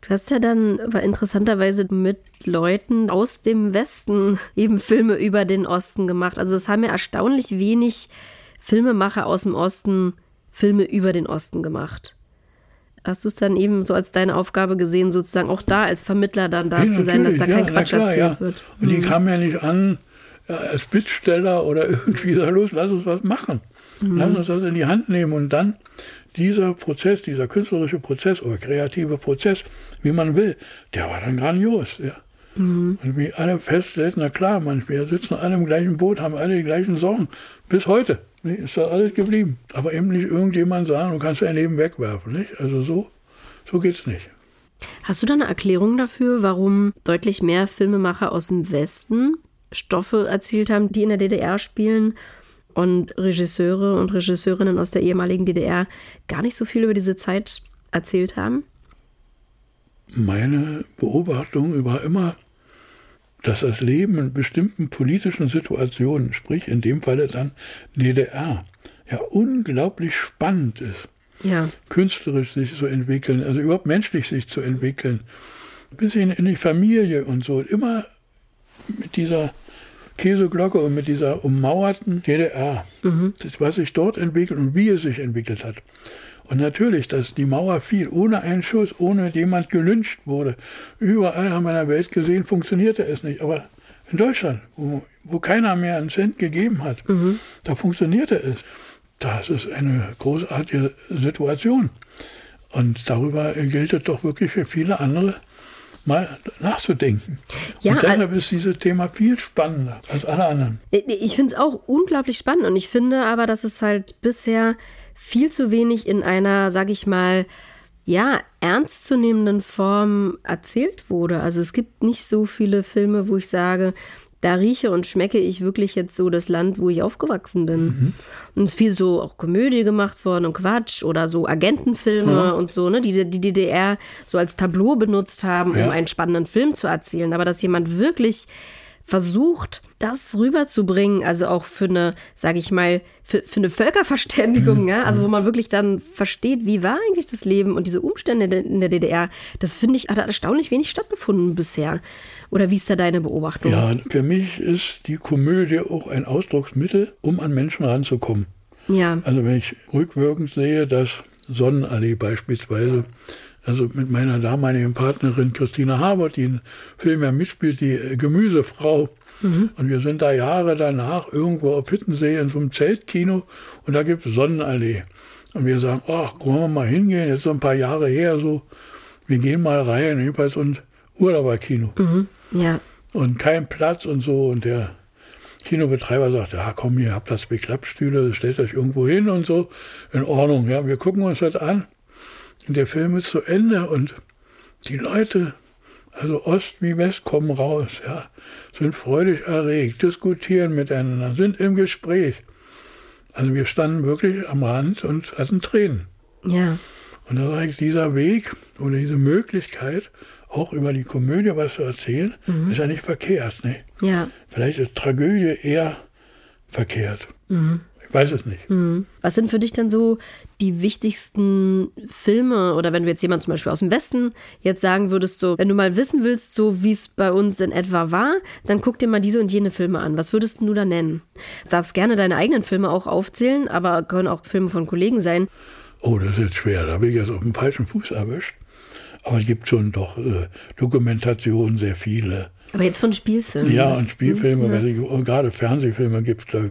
Du hast ja dann aber interessanterweise mit Leuten aus dem Westen eben Filme über den Osten gemacht. Also es haben ja erstaunlich wenig Filmemacher aus dem Osten Filme über den Osten gemacht. Hast du es dann eben so als deine Aufgabe gesehen, sozusagen auch da als Vermittler dann da ja, zu sein, dass da kein ja, Quatsch klar, erzählt ja. wird? Und die mhm. kamen ja nicht an als Bittsteller oder irgendwie da los, lass uns was machen. Mhm. Lass uns das in die Hand nehmen und dann dieser Prozess, dieser künstlerische Prozess oder kreative Prozess, wie man will, der war dann grandios. Ja. Mhm. Und wie alle feststellten, na klar, man, wir sitzen alle im gleichen Boot, haben alle die gleichen Sorgen. Bis heute nee, ist das alles geblieben. Aber eben nicht irgendjemand sagen, du kannst dein Leben wegwerfen. Nicht? Also so, so geht es nicht. Hast du da eine Erklärung dafür, warum deutlich mehr Filmemacher aus dem Westen Stoffe erzielt haben, die in der DDR spielen und Regisseure und Regisseurinnen aus der ehemaligen DDR gar nicht so viel über diese Zeit erzählt haben? Meine Beobachtung war immer, dass das Leben in bestimmten politischen Situationen, sprich in dem Falle dann DDR, ja unglaublich spannend ist. Ja. Künstlerisch sich zu entwickeln, also überhaupt menschlich sich zu entwickeln, bis hin in die Familie und so. Immer mit dieser Käseglocke und mit dieser ummauerten DDR. Mhm. Das, was sich dort entwickelt und wie es sich entwickelt hat. Und natürlich, dass die Mauer fiel, ohne einen Schuss, ohne jemand gelünscht wurde. Überall haben wir in der Welt gesehen, funktionierte es nicht. Aber in Deutschland, wo, wo keiner mehr einen Cent gegeben hat, mhm. da funktionierte es. Das ist eine großartige Situation. Und darüber gilt es doch wirklich für viele andere mal nachzudenken. Ja, und deshalb ist dieses Thema viel spannender als alle anderen. Ich finde es auch unglaublich spannend und ich finde aber, dass es halt bisher viel zu wenig in einer, sag ich mal, ja, ernstzunehmenden Form erzählt wurde. Also es gibt nicht so viele Filme, wo ich sage, da rieche und schmecke ich wirklich jetzt so das Land, wo ich aufgewachsen bin. Mhm. Und es ist viel so auch Komödie gemacht worden und Quatsch oder so Agentenfilme ja. und so, ne, die die DDR so als Tableau benutzt haben, ja. um einen spannenden Film zu erzählen. Aber dass jemand wirklich versucht, das rüberzubringen, also auch für eine, sage ich mal, für, für eine Völkerverständigung, mhm. ja, also wo man wirklich dann versteht, wie war eigentlich das Leben und diese Umstände in der DDR, das finde ich, hat erstaunlich wenig stattgefunden bisher. Oder wie ist da deine Beobachtung? Ja, für mich ist die Komödie auch ein Ausdrucksmittel, um an Menschen ranzukommen. Ja. Also wenn ich rückwirkend sehe, dass Sonnenallee beispielsweise also mit meiner damaligen Partnerin Christina Habert, die im Film ja mitspielt, die äh, Gemüsefrau. Mhm. Und wir sind da Jahre danach irgendwo auf Hittensee in so einem Zeltkino und da gibt es Sonnenallee. Und wir sagen, ach, wollen wir mal hingehen, jetzt so ein paar Jahre her, so, wir gehen mal rein, jedenfalls und Urlauberkino. Mhm. Ja. Und kein Platz und so. Und der Kinobetreiber sagt, ja komm, ihr habt das Beklappstühle, stellt euch irgendwo hin und so, in Ordnung. Ja, wir gucken uns das an. Und der Film ist zu Ende und die Leute, also Ost wie West, kommen raus, ja, sind freudig erregt, diskutieren miteinander, sind im Gespräch. Also wir standen wirklich am Rand und hatten Tränen. Ja. Und da sage ich, dieser Weg oder diese Möglichkeit, auch über die Komödie was zu erzählen, mhm. ist ja nicht verkehrt. Ne? Ja. Vielleicht ist Tragödie eher verkehrt. Mhm. Ich weiß es nicht. Mhm. Was sind für dich denn so die wichtigsten Filme oder wenn du jetzt jemand zum Beispiel aus dem Westen jetzt sagen würdest, so, wenn du mal wissen willst, so wie es bei uns in etwa war, dann guck dir mal diese und jene Filme an. Was würdest du da nennen? Du darfst gerne deine eigenen Filme auch aufzählen, aber können auch Filme von Kollegen sein. Oh, das ist jetzt schwer. Da bin ich jetzt auf dem falschen Fuß erwischt. Aber es gibt schon doch äh, Dokumentationen, sehr viele. Aber jetzt von Spielfilmen? Ja, und Spielfilme, ne? ich, gerade Fernsehfilme gibt es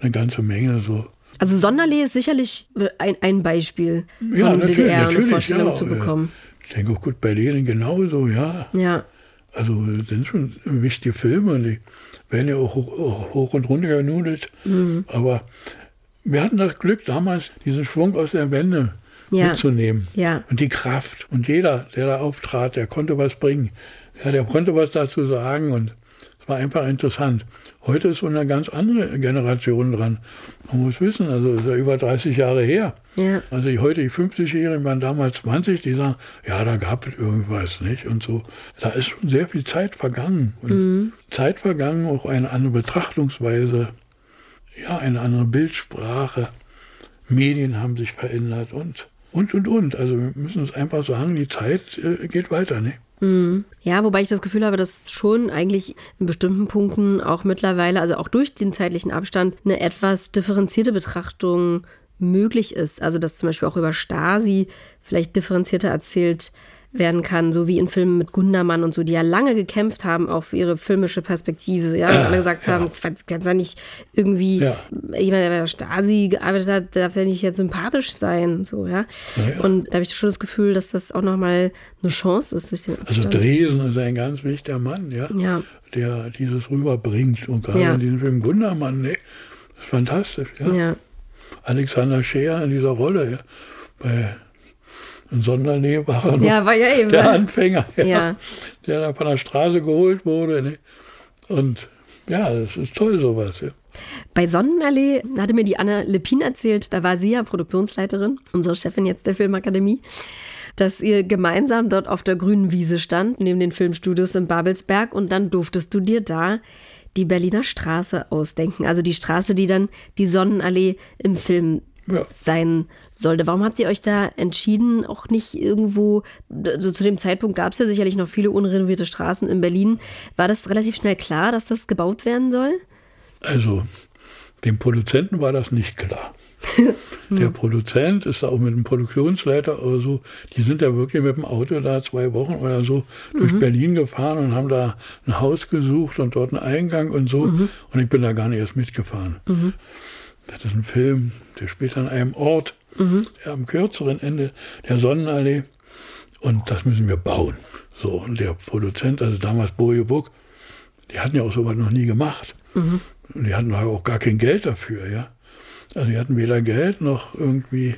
eine ganze Menge so. Also Sonderlee ist sicherlich ein, ein Beispiel von ja, natürlich, DDR, natürlich, Vorstellung ja, zu bekommen. Ich denke auch gut, bei denen genauso, ja. Ja. Also das sind schon wichtige Filme und die werden ja auch hoch, hoch und runter genudelt. Mhm. Aber wir hatten das Glück, damals diesen Schwung aus der Wende ja. mitzunehmen. Ja. Und die Kraft. Und jeder, der da auftrat, der konnte was bringen. Ja, der konnte was dazu sagen und es war einfach interessant. Heute ist so eine ganz andere Generation dran. Man muss wissen, also ist ja über 30 Jahre her. Ja. Also die heute die 50-Jährigen waren damals 20, die sagen, ja, da gab es irgendwas nicht und so. Da ist schon sehr viel Zeit vergangen. Und mhm. Zeit vergangen, auch eine andere Betrachtungsweise, ja, eine andere Bildsprache. Medien haben sich verändert und und und und. Also wir müssen uns einfach sagen, die Zeit äh, geht weiter, ne? Mhm. Ja, wobei ich das Gefühl habe, dass schon eigentlich in bestimmten Punkten auch mittlerweile, also auch durch den zeitlichen Abstand, eine etwas differenzierte Betrachtung möglich ist. Also dass zum Beispiel auch über Stasi vielleicht differenzierter erzählt werden kann, so wie in Filmen mit Gundermann und so, die ja lange gekämpft haben, auch für ihre filmische Perspektive, ja, und alle gesagt ja. haben, kann ja nicht irgendwie ja. jemand, der bei der Stasi gearbeitet hat, darf ja nicht jetzt sympathisch sein, so, ja. und da habe ich schon das Gefühl, dass das auch nochmal eine Chance ist durch den also Abstand. Also Dresen ist ein ganz wichtiger Mann, ja, der dieses rüberbringt und gerade in diesem Film Gundermann, ne, das ist fantastisch, ja. Alexander Scheer in dieser Rolle, ja, bei ein Sonderlee war er ja, war ja eben. der Anfänger, ja, ja. der da von der Straße geholt wurde. Ne? Und ja, es ist toll sowas. Ja. Bei Sonnenallee hatte mir die Anna Lepin erzählt, da war sie ja Produktionsleiterin, unsere Chefin jetzt der Filmakademie, dass ihr gemeinsam dort auf der grünen Wiese stand, neben den Filmstudios in Babelsberg und dann durftest du dir da die Berliner Straße ausdenken, also die Straße, die dann die Sonnenallee im Film ja. sein sollte. Warum habt ihr euch da entschieden, auch nicht irgendwo, also zu dem Zeitpunkt gab es ja sicherlich noch viele unrenovierte Straßen in Berlin. War das relativ schnell klar, dass das gebaut werden soll? Also, dem Produzenten war das nicht klar. Der Produzent ist auch mit dem Produktionsleiter oder so, die sind ja wirklich mit dem Auto da zwei Wochen oder so durch mhm. Berlin gefahren und haben da ein Haus gesucht und dort einen Eingang und so. Mhm. Und ich bin da gar nicht erst mitgefahren. Mhm. Das ist ein Film, der spielt an einem Ort mhm. am kürzeren Ende der Sonnenallee. Und das müssen wir bauen. So, und der Produzent, also damals Boje Buck, die hatten ja auch sowas noch nie gemacht. Mhm. Und die hatten auch gar kein Geld dafür, ja. Also die hatten weder Geld noch irgendwie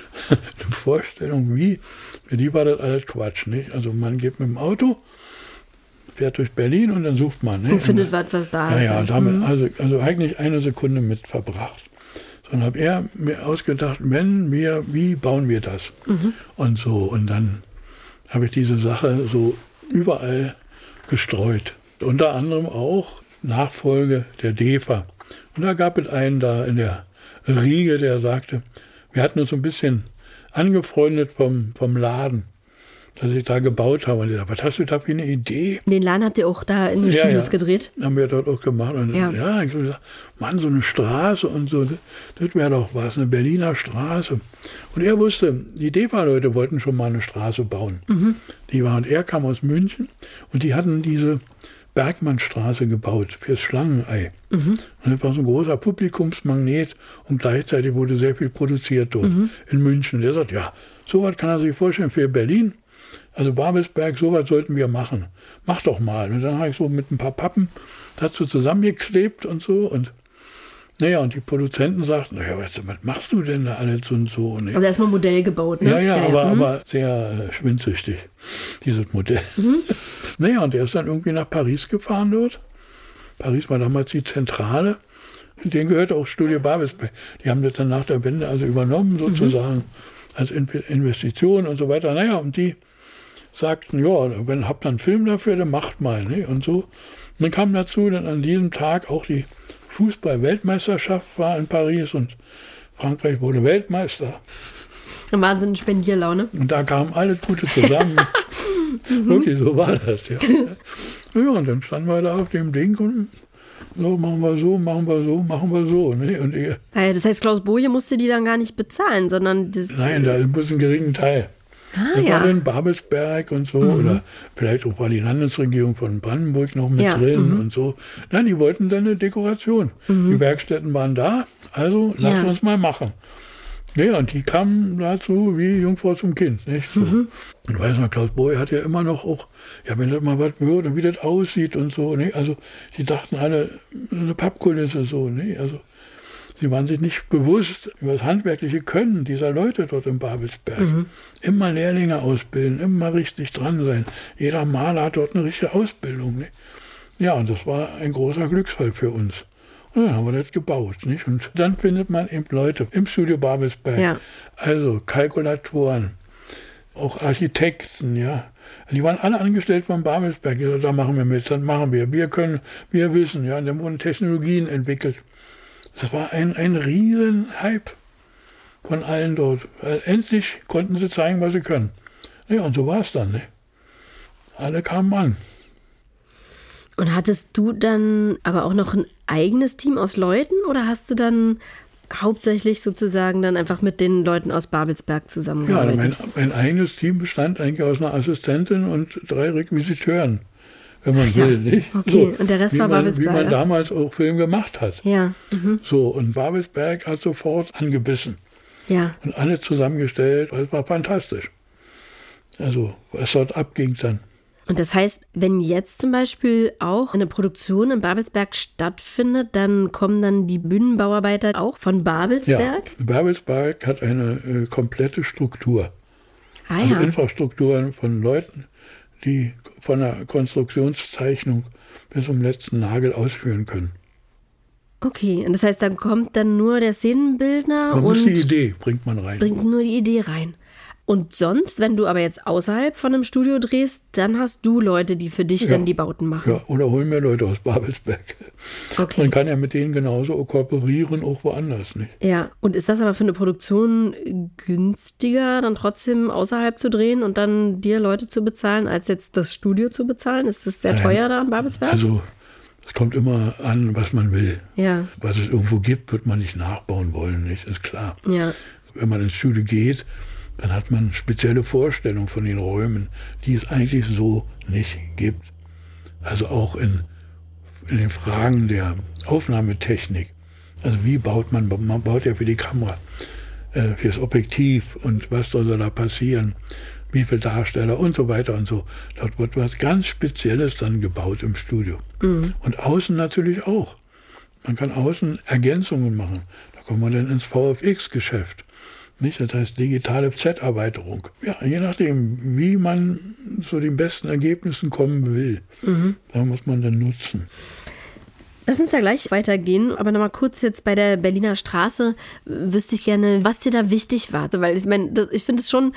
eine Vorstellung, wie. Für die war das alles Quatsch, nicht? Also man geht mit dem Auto, fährt durch Berlin und dann sucht man. Nicht? Und findet was, was da ist. Ja, ja, damit, mhm. also, also eigentlich eine Sekunde mit verbracht. Dann habe er mir ausgedacht, wenn wir, wie bauen wir das? Mhm. Und so. Und dann habe ich diese Sache so überall gestreut. Unter anderem auch Nachfolge der DEFA. Und da gab es einen da in der Riege, der sagte, wir hatten uns ein bisschen angefreundet vom, vom Laden dass ich da gebaut habe. Und ich sagte, was hast du da für eine Idee? Den Laden habt ihr auch da in den ja, Studios ja. gedreht? Haben wir dort auch gemacht. Und ja, ja ich habe gesagt, Mann, so eine Straße und so, das, wäre doch was, eine Berliner Straße. Und er wusste, die DEFA-Leute wollten schon mal eine Straße bauen. Mhm. Die waren, er kam aus München und die hatten diese Bergmannstraße gebaut fürs Schlangenei. Mhm. Und das war so ein großer Publikumsmagnet und gleichzeitig wurde sehr viel produziert dort mhm. in München. Der sagt, ja, sowas kann er sich vorstellen für Berlin. Also Babelsberg, sowas sollten wir machen. Mach doch mal. Und dann habe ich so mit ein paar Pappen dazu zusammengeklebt und so. Und naja, und die Produzenten sagten, naja, weißt du, was machst du denn da alles und so? Ne? Also erstmal Modell gebaut, ne? Ja, ja, ja aber, ja. Mhm. aber sehr äh, schwindsüchtig, dieses Modell. Mhm. naja, und er ist dann irgendwie nach Paris gefahren dort. Paris war damals die Zentrale. Den gehörte auch Studio Babelsberg. Die haben das dann nach der Wende also übernommen, sozusagen, mhm. als Investition und so weiter. Naja, und die sagten, ja, wenn habt ihr einen Film dafür, dann macht mal. Ne? Und so. Und dann kam dazu, dann an diesem Tag auch die Fußball-Weltmeisterschaft war in Paris und Frankreich wurde Weltmeister. Wahnsinn Spendierlaune. Und da kam alles Gute zusammen. Wirklich, so war das, ja. Ja, und dann standen wir da auf dem Ding und so, machen wir so, machen wir so, machen wir so. Ne? Und ihr, das heißt, Klaus Boje musste die dann gar nicht bezahlen, sondern das. Nein, da ist ein geringen Teil. Ah, ja. in Babelsberg und so, mhm. oder vielleicht auch war die Landesregierung von Brandenburg noch mit ja. drin mhm. und so. Nein, die wollten dann eine Dekoration. Mhm. Die Werkstätten waren da, also lass ja. uns mal machen. Ja, und die kamen dazu wie Jungfrau zum Kind. Nicht? So. Mhm. Und weiß noch, Klaus Boy hat ja immer noch auch, ja, wenn das mal was würde, wie das aussieht und so. Nicht? Also, die dachten alle, eine Pappkulisse so. Nicht? Also, Sie waren sich nicht bewusst über das handwerkliche Können dieser Leute dort im Babelsberg. Mhm. Immer Lehrlinge ausbilden, immer richtig dran sein. Jeder Maler hat dort eine richtige Ausbildung. Nicht? Ja, und das war ein großer Glücksfall für uns. Und dann haben wir das gebaut. Nicht? Und dann findet man eben Leute im Studio Babelsberg. Ja. Also Kalkulatoren, auch Architekten, ja. Die waren alle angestellt von Babelsberg. Die sagten, da machen wir mit, dann machen wir. Wir können, wir wissen, ja. Und dann wurden Technologien entwickelt. Das war ein, ein riesen Hype von allen dort. Weil endlich konnten sie zeigen, was sie können. Ja, und so war es dann. Ne? Alle kamen an. Und hattest du dann aber auch noch ein eigenes Team aus Leuten oder hast du dann hauptsächlich sozusagen dann einfach mit den Leuten aus Babelsberg zusammengearbeitet? Ja, mein, mein eigenes Team bestand eigentlich aus einer Assistentin und drei Requisiteuren wenn man will. Nicht? Okay, so, und der Rest war man, Babelsberg. Wie man damals auch Film gemacht hat. Ja. Mhm. So, und Babelsberg hat sofort angebissen. Ja. Und alle zusammengestellt, es war fantastisch. Also, was dort abging dann. Und das heißt, wenn jetzt zum Beispiel auch eine Produktion in Babelsberg stattfindet, dann kommen dann die Bühnenbauarbeiter auch von Babelsberg? Ja, Babelsberg hat eine äh, komplette Struktur. Ah, also ja. Infrastrukturen von Leuten, die von der Konstruktionszeichnung bis zum letzten Nagel ausführen können. Okay, und das heißt, dann kommt dann nur der Szenenbildner man und muss die Idee bringt man rein. Bringt nur die Idee rein. Und sonst, wenn du aber jetzt außerhalb von einem Studio drehst, dann hast du Leute, die für dich ja. dann die Bauten machen. Ja, oder holen mir Leute aus Babelsberg. Okay. Man kann ja mit denen genauso kooperieren, auch woanders, nicht? Ja, und ist das aber für eine Produktion günstiger, dann trotzdem außerhalb zu drehen und dann dir Leute zu bezahlen, als jetzt das Studio zu bezahlen? Ist das sehr teuer da in Babelsberg? Also, es kommt immer an, was man will. Ja. Was es irgendwo gibt, wird man nicht nachbauen wollen, nicht? Ist klar. Ja. Wenn man ins Studio geht, dann hat man spezielle Vorstellungen von den Räumen, die es eigentlich so nicht gibt. Also auch in, in den Fragen der Aufnahmetechnik. Also wie baut man, man baut ja für die Kamera, äh, fürs Objektiv und was soll da passieren, wie viele Darsteller und so weiter und so. Dort wird was ganz Spezielles dann gebaut im Studio. Mhm. Und außen natürlich auch. Man kann außen Ergänzungen machen. Da kommen wir dann ins VFX-Geschäft. Nicht? Das heißt digitale Z-Erweiterung. Ja, je nachdem, wie man zu den besten Ergebnissen kommen will, mhm. da muss man dann nutzen. Lass uns da gleich weitergehen, aber nochmal kurz jetzt bei der Berliner Straße wüsste ich gerne, was dir da wichtig war. Weil ich meine, ich finde es schon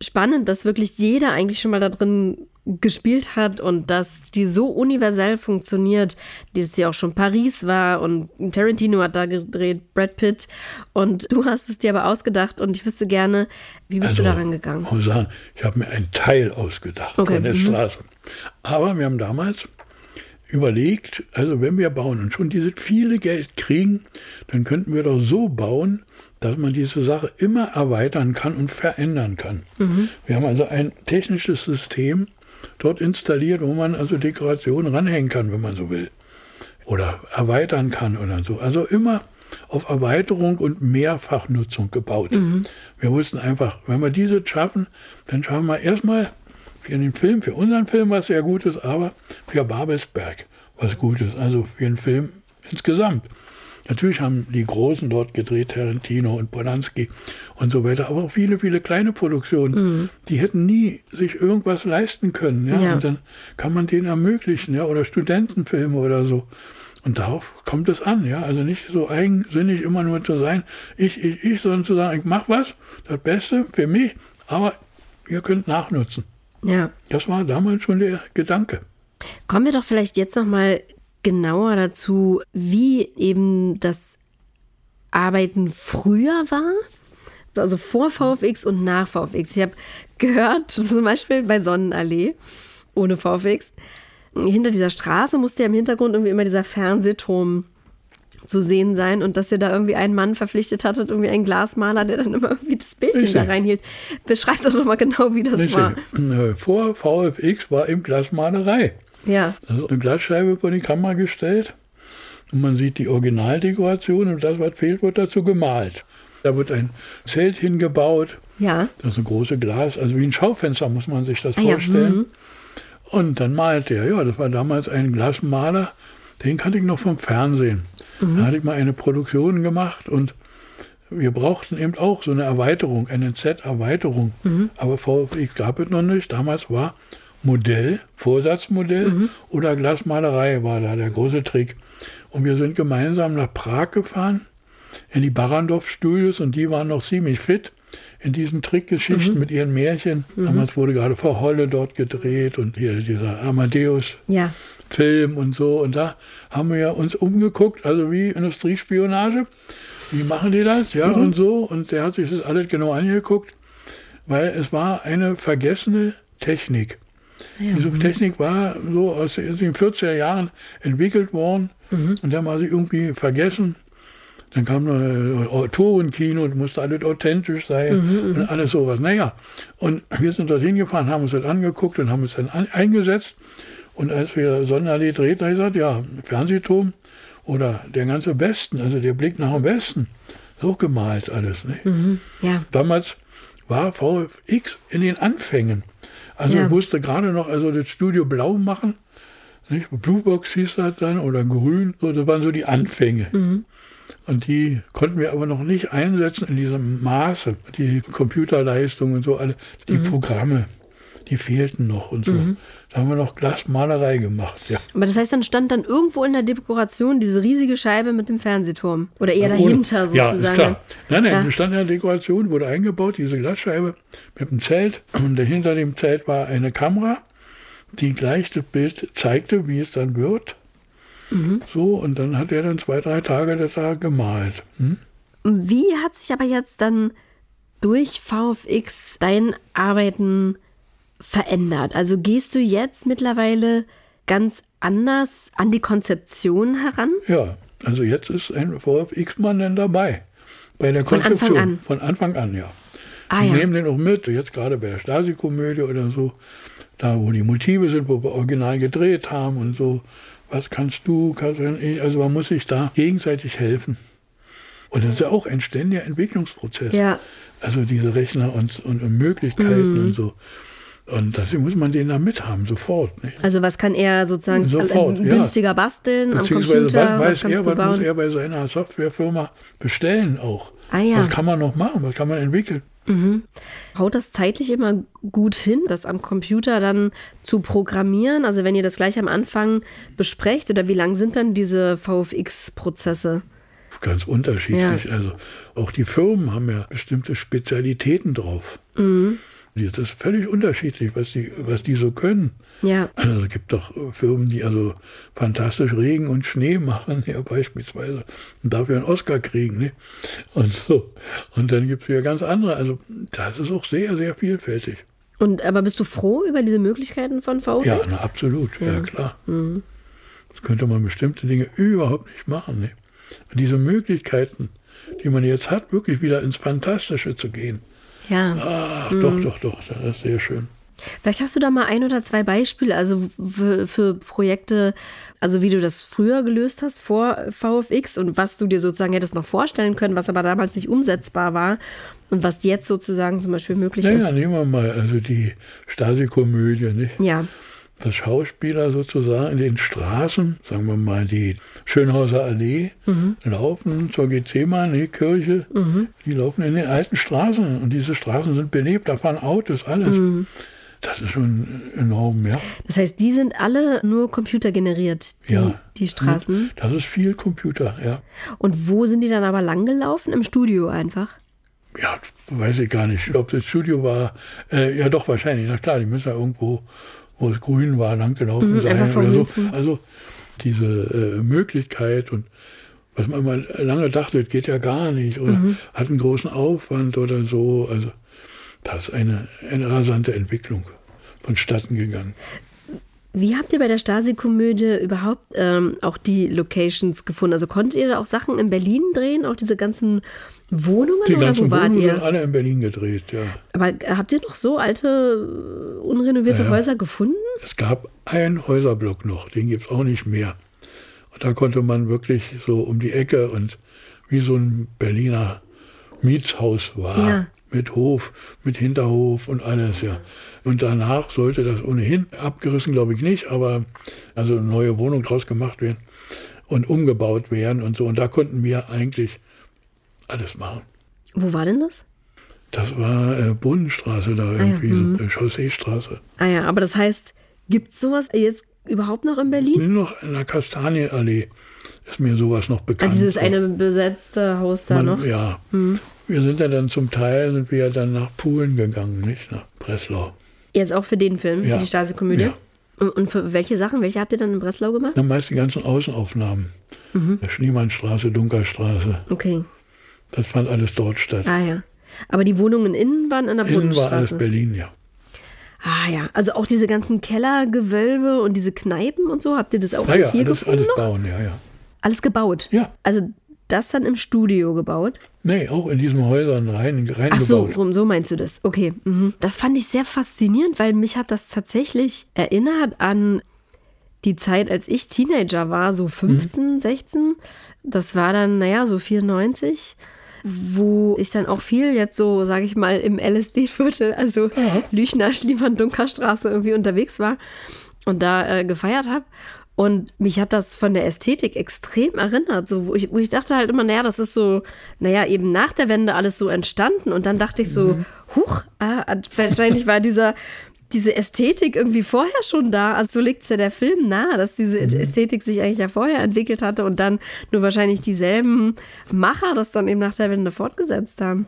spannend, dass wirklich jeder eigentlich schon mal da drin gespielt hat und dass die so universell funktioniert, dieses Jahr auch schon Paris war und Tarantino hat da gedreht, Brad Pitt und du hast es dir aber ausgedacht und ich wüsste gerne, wie bist also, du daran gegangen? Ich muss sagen, ich habe mir einen Teil ausgedacht okay. von der mhm. Straße. Aber wir haben damals überlegt, also wenn wir bauen und schon dieses viele Geld kriegen, dann könnten wir doch so bauen, dass man diese Sache immer erweitern kann und verändern kann. Mhm. Wir haben also ein technisches System dort installiert, wo man also Dekorationen ranhängen kann, wenn man so will. Oder erweitern kann oder so. Also immer auf Erweiterung und Mehrfachnutzung gebaut. Mhm. Wir wussten einfach, wenn wir diese schaffen, dann schaffen wir erstmal für den Film, für unseren Film was sehr Gutes, aber für Babelsberg was Gutes. Also für den Film insgesamt. Natürlich haben die Großen dort gedreht, Tarantino und Polanski und so weiter, aber auch viele, viele kleine Produktionen, mhm. die hätten nie sich irgendwas leisten können. Ja? ja? Und dann kann man denen ermöglichen, ja, oder Studentenfilme oder so. Und darauf kommt es an, ja. Also nicht so eigensinnig immer nur zu sein, ich, ich, ich, sondern zu sagen, ich mache was, das Beste für mich, aber ihr könnt nachnutzen. Ja. Das war damals schon der Gedanke. Kommen wir doch vielleicht jetzt noch mal genauer dazu, wie eben das Arbeiten früher war. Also vor VFX und nach VFX. Ich habe gehört, zum Beispiel bei Sonnenallee ohne VFX, hinter dieser Straße musste ja im Hintergrund irgendwie immer dieser Fernsehturm zu sehen sein und dass ihr da irgendwie einen Mann verpflichtet hattet, irgendwie einen Glasmaler, der dann immer irgendwie das Bildchen Richtig. da reinhielt. Beschreibt doch nochmal genau, wie das Richtig. war. Äh, vor VFX war eben Glasmalerei. Ja. Ist eine Glasscheibe vor die Kamera gestellt und man sieht die Originaldekoration und das, was fehlt, wird dazu gemalt. Da wird ein Zelt hingebaut. Ja. Das ist ein großes Glas, also wie ein Schaufenster muss man sich das ah, vorstellen. Ja. Mhm. Und dann malte er. Ja, das war damals ein Glasmaler, den kannte ich noch vom Fernsehen. Mhm. Da hatte ich mal eine Produktion gemacht und wir brauchten eben auch so eine Erweiterung, eine Z-Erweiterung. Mhm. Aber VFX gab es noch nicht. Damals war Modell, Vorsatzmodell mhm. oder Glasmalerei war da der große Trick. Und wir sind gemeinsam nach Prag gefahren, in die Barandov-Studios und die waren noch ziemlich fit in diesen Trickgeschichten mhm. mit ihren Märchen. Mhm. Damals wurde gerade Frau Holle dort gedreht und hier dieser Amadeus-Film ja. und so. Und da haben wir uns umgeguckt, also wie Industriespionage. Wie machen die das? Ja, mhm. und so. Und der hat sich das alles genau angeguckt, weil es war eine vergessene Technik. Ja. Diese Technik war so aus den 40er Jahren entwickelt worden mhm. und dann war sie irgendwie vergessen. Dann kam ein Autorenkino und musste alles authentisch sein mhm, mhm, und alles sowas. Naja, und wir sind dorthin gefahren, haben uns das angeguckt und haben uns dann eingesetzt. Und als wir Sonnenallee drehten, habe ich gesagt, ja, Fernsehturm oder der ganze Westen, also der Blick nach dem Westen, so gemalt alles. Mhm, ja. Damals war VFX in den Anfängen. Also ja. ich musste gerade noch also das Studio blau machen. Nicht? Bluebox hieß das dann oder grün. So, das waren so die Anfänge. Mhm. Und die konnten wir aber noch nicht einsetzen in diesem Maße. Die Computerleistung und so, alle, die mhm. Programme, die fehlten noch und so. Mhm. Da haben wir noch Glasmalerei gemacht, ja. Aber das heißt, dann stand dann irgendwo in der Dekoration diese riesige Scheibe mit dem Fernsehturm. Oder eher dahinter sozusagen. Ja, klar. Nein, nein, ja. stand in der Dekoration, wurde eingebaut, diese Glasscheibe mit dem Zelt. Und hinter dem Zelt war eine Kamera, die gleich das Bild zeigte, wie es dann wird. Mhm. So, und dann hat er dann zwei, drei Tage das da gemalt. Hm? Wie hat sich aber jetzt dann durch VFX dein Arbeiten verändert? Also gehst du jetzt mittlerweile ganz anders an die Konzeption heran? Ja, also jetzt ist ein VFX-Mann dann dabei. Bei der Von Konzeption. Anfang an. Von Anfang an, ja. Ah, ja. nehmen den auch mit, jetzt gerade bei der Stasi-Komödie oder so, da wo die Motive sind, wo wir original gedreht haben und so was kannst du, kann ich, also man muss sich da gegenseitig helfen. Und das ist ja auch ein ständiger Entwicklungsprozess. Ja. Also diese Rechner und, und, und Möglichkeiten mhm. und so. Und deswegen muss man den da mithaben, sofort. Nicht? Also was kann er sozusagen sofort, günstiger ja. basteln am Computer? Was weiß er, was muss er bei seiner Softwarefirma bestellen auch? Ah, ja. Was kann man noch machen? Was kann man entwickeln? Mhm. Haut das zeitlich immer gut hin, das am Computer dann zu programmieren? Also wenn ihr das gleich am Anfang besprecht oder wie lang sind dann diese VFX-Prozesse? Ganz unterschiedlich. Ja. Also auch die Firmen haben ja bestimmte Spezialitäten drauf. Mhm. Das ist völlig unterschiedlich, was die, was die so können. Ja. Also es gibt doch Firmen, die also fantastisch Regen und Schnee machen, ja, beispielsweise, und dafür einen Oscar kriegen. Ne? Und so. Und dann gibt es ja ganz andere. Also das ist auch sehr, sehr vielfältig. Und aber bist du froh über diese Möglichkeiten von VFX? Ja, na, absolut, ja, ja klar. Mhm. Das könnte man bestimmte Dinge überhaupt nicht machen. Ne? Und diese Möglichkeiten, die man jetzt hat, wirklich wieder ins Fantastische zu gehen, ja. Ach, mhm. doch, doch, doch, das ist sehr schön. Vielleicht hast du da mal ein oder zwei Beispiele, also für, für, Projekte, also wie du das früher gelöst hast vor VFX und was du dir sozusagen hättest noch vorstellen können, was aber damals nicht umsetzbar war und was jetzt sozusagen zum Beispiel möglich naja, ist. Ja, nehmen wir mal also die Stasi-Komödie, nicht? Ja. Das Schauspieler sozusagen in den Straßen, sagen wir mal die Schönhauser Allee, mhm. laufen zur Gethsemane-Kirche, mhm. die laufen in den alten Straßen und diese Straßen sind belebt, da fahren Autos, alles. Mhm. Das ist schon enorm, ja. Das heißt, die sind alle nur computergeneriert, die, ja, die Straßen? Das ist viel Computer, ja. Und wo sind die dann aber langgelaufen? Im Studio einfach? Ja, weiß ich gar nicht, ob das Studio war. Äh, ja, doch, wahrscheinlich. Na klar, die müssen ja irgendwo, wo es grün war, langgelaufen mhm, sein oder so. Also diese äh, Möglichkeit und was man immer lange dachte, geht ja gar nicht oder mhm. hat einen großen Aufwand oder so. Also das ist eine, eine rasante Entwicklung vonstatten gegangen. Wie habt ihr bei der Stasi-Komödie überhaupt ähm, auch die Locations gefunden? Also konntet ihr da auch Sachen in Berlin drehen, auch diese ganzen Wohnungen? Die oder wo wart Wohnungen ihr? sind alle in Berlin gedreht, ja. Aber habt ihr noch so alte, unrenovierte ja, Häuser gefunden? Es gab einen Häuserblock noch, den gibt es auch nicht mehr. Und da konnte man wirklich so um die Ecke und wie so ein Berliner Mietshaus war. Ja mit Hof, mit Hinterhof und alles, ja. Und danach sollte das ohnehin abgerissen, glaube ich nicht, aber also eine neue Wohnung draus gemacht werden und umgebaut werden und so. Und da konnten wir eigentlich alles machen. Wo war denn das? Das war äh, Bodenstraße da irgendwie, ah ja, mhm. Chausseestraße. Ah ja, aber das heißt, gibt es sowas jetzt überhaupt noch in Berlin? Nur noch in der Kastanienallee ist mir sowas noch bekannt. Ah, dieses eine besetzte Haus da Man, noch? Ja. Hm. Wir sind ja dann zum Teil sind wir dann nach Polen gegangen, nicht nach Breslau. Jetzt auch für den Film, ja. für die Stasi-Komödie? Ja. Und, für welche Sachen, welche habt ihr dann in Breslau gemacht? Dann meist die ganzen Außenaufnahmen. Mhm. Schniemannstraße, Dunkerstraße. Okay. Das fand alles dort statt. Ah ja. Aber die Wohnungen innen waren an der innen Brunnenstraße? war alles Berlin, ja. Ah ja, also auch diese ganzen Kellergewölbe und diese Kneipen und so, habt ihr das auch alles ja, hier alles, gefunden? alles bauen, ja, ja. Alles gebaut? Ja. Also das dann im Studio gebaut? Nee, auch in diesen Häusern rein, rein Ach so, gebaut. so meinst du das. Okay. Mhm. Das fand ich sehr faszinierend, weil mich hat das tatsächlich erinnert an die Zeit, als ich Teenager war, so 15, mhm. 16. Das war dann, naja, so 94 wo ich dann auch viel jetzt so, sage ich mal, im LSD-Viertel, also ja. Lüchner, Schliemann, Dunkerstraße irgendwie unterwegs war und da äh, gefeiert habe. Und mich hat das von der Ästhetik extrem erinnert, so, wo, ich, wo ich dachte halt immer, naja, das ist so, naja, eben nach der Wende alles so entstanden. Und dann dachte ich so, mhm. huch, ah, wahrscheinlich war dieser, diese Ästhetik irgendwie vorher schon da. Also so legt es ja der Film nahe, dass diese mhm. Ästhetik sich eigentlich ja vorher entwickelt hatte und dann nur wahrscheinlich dieselben Macher das dann eben nach der Wende fortgesetzt haben.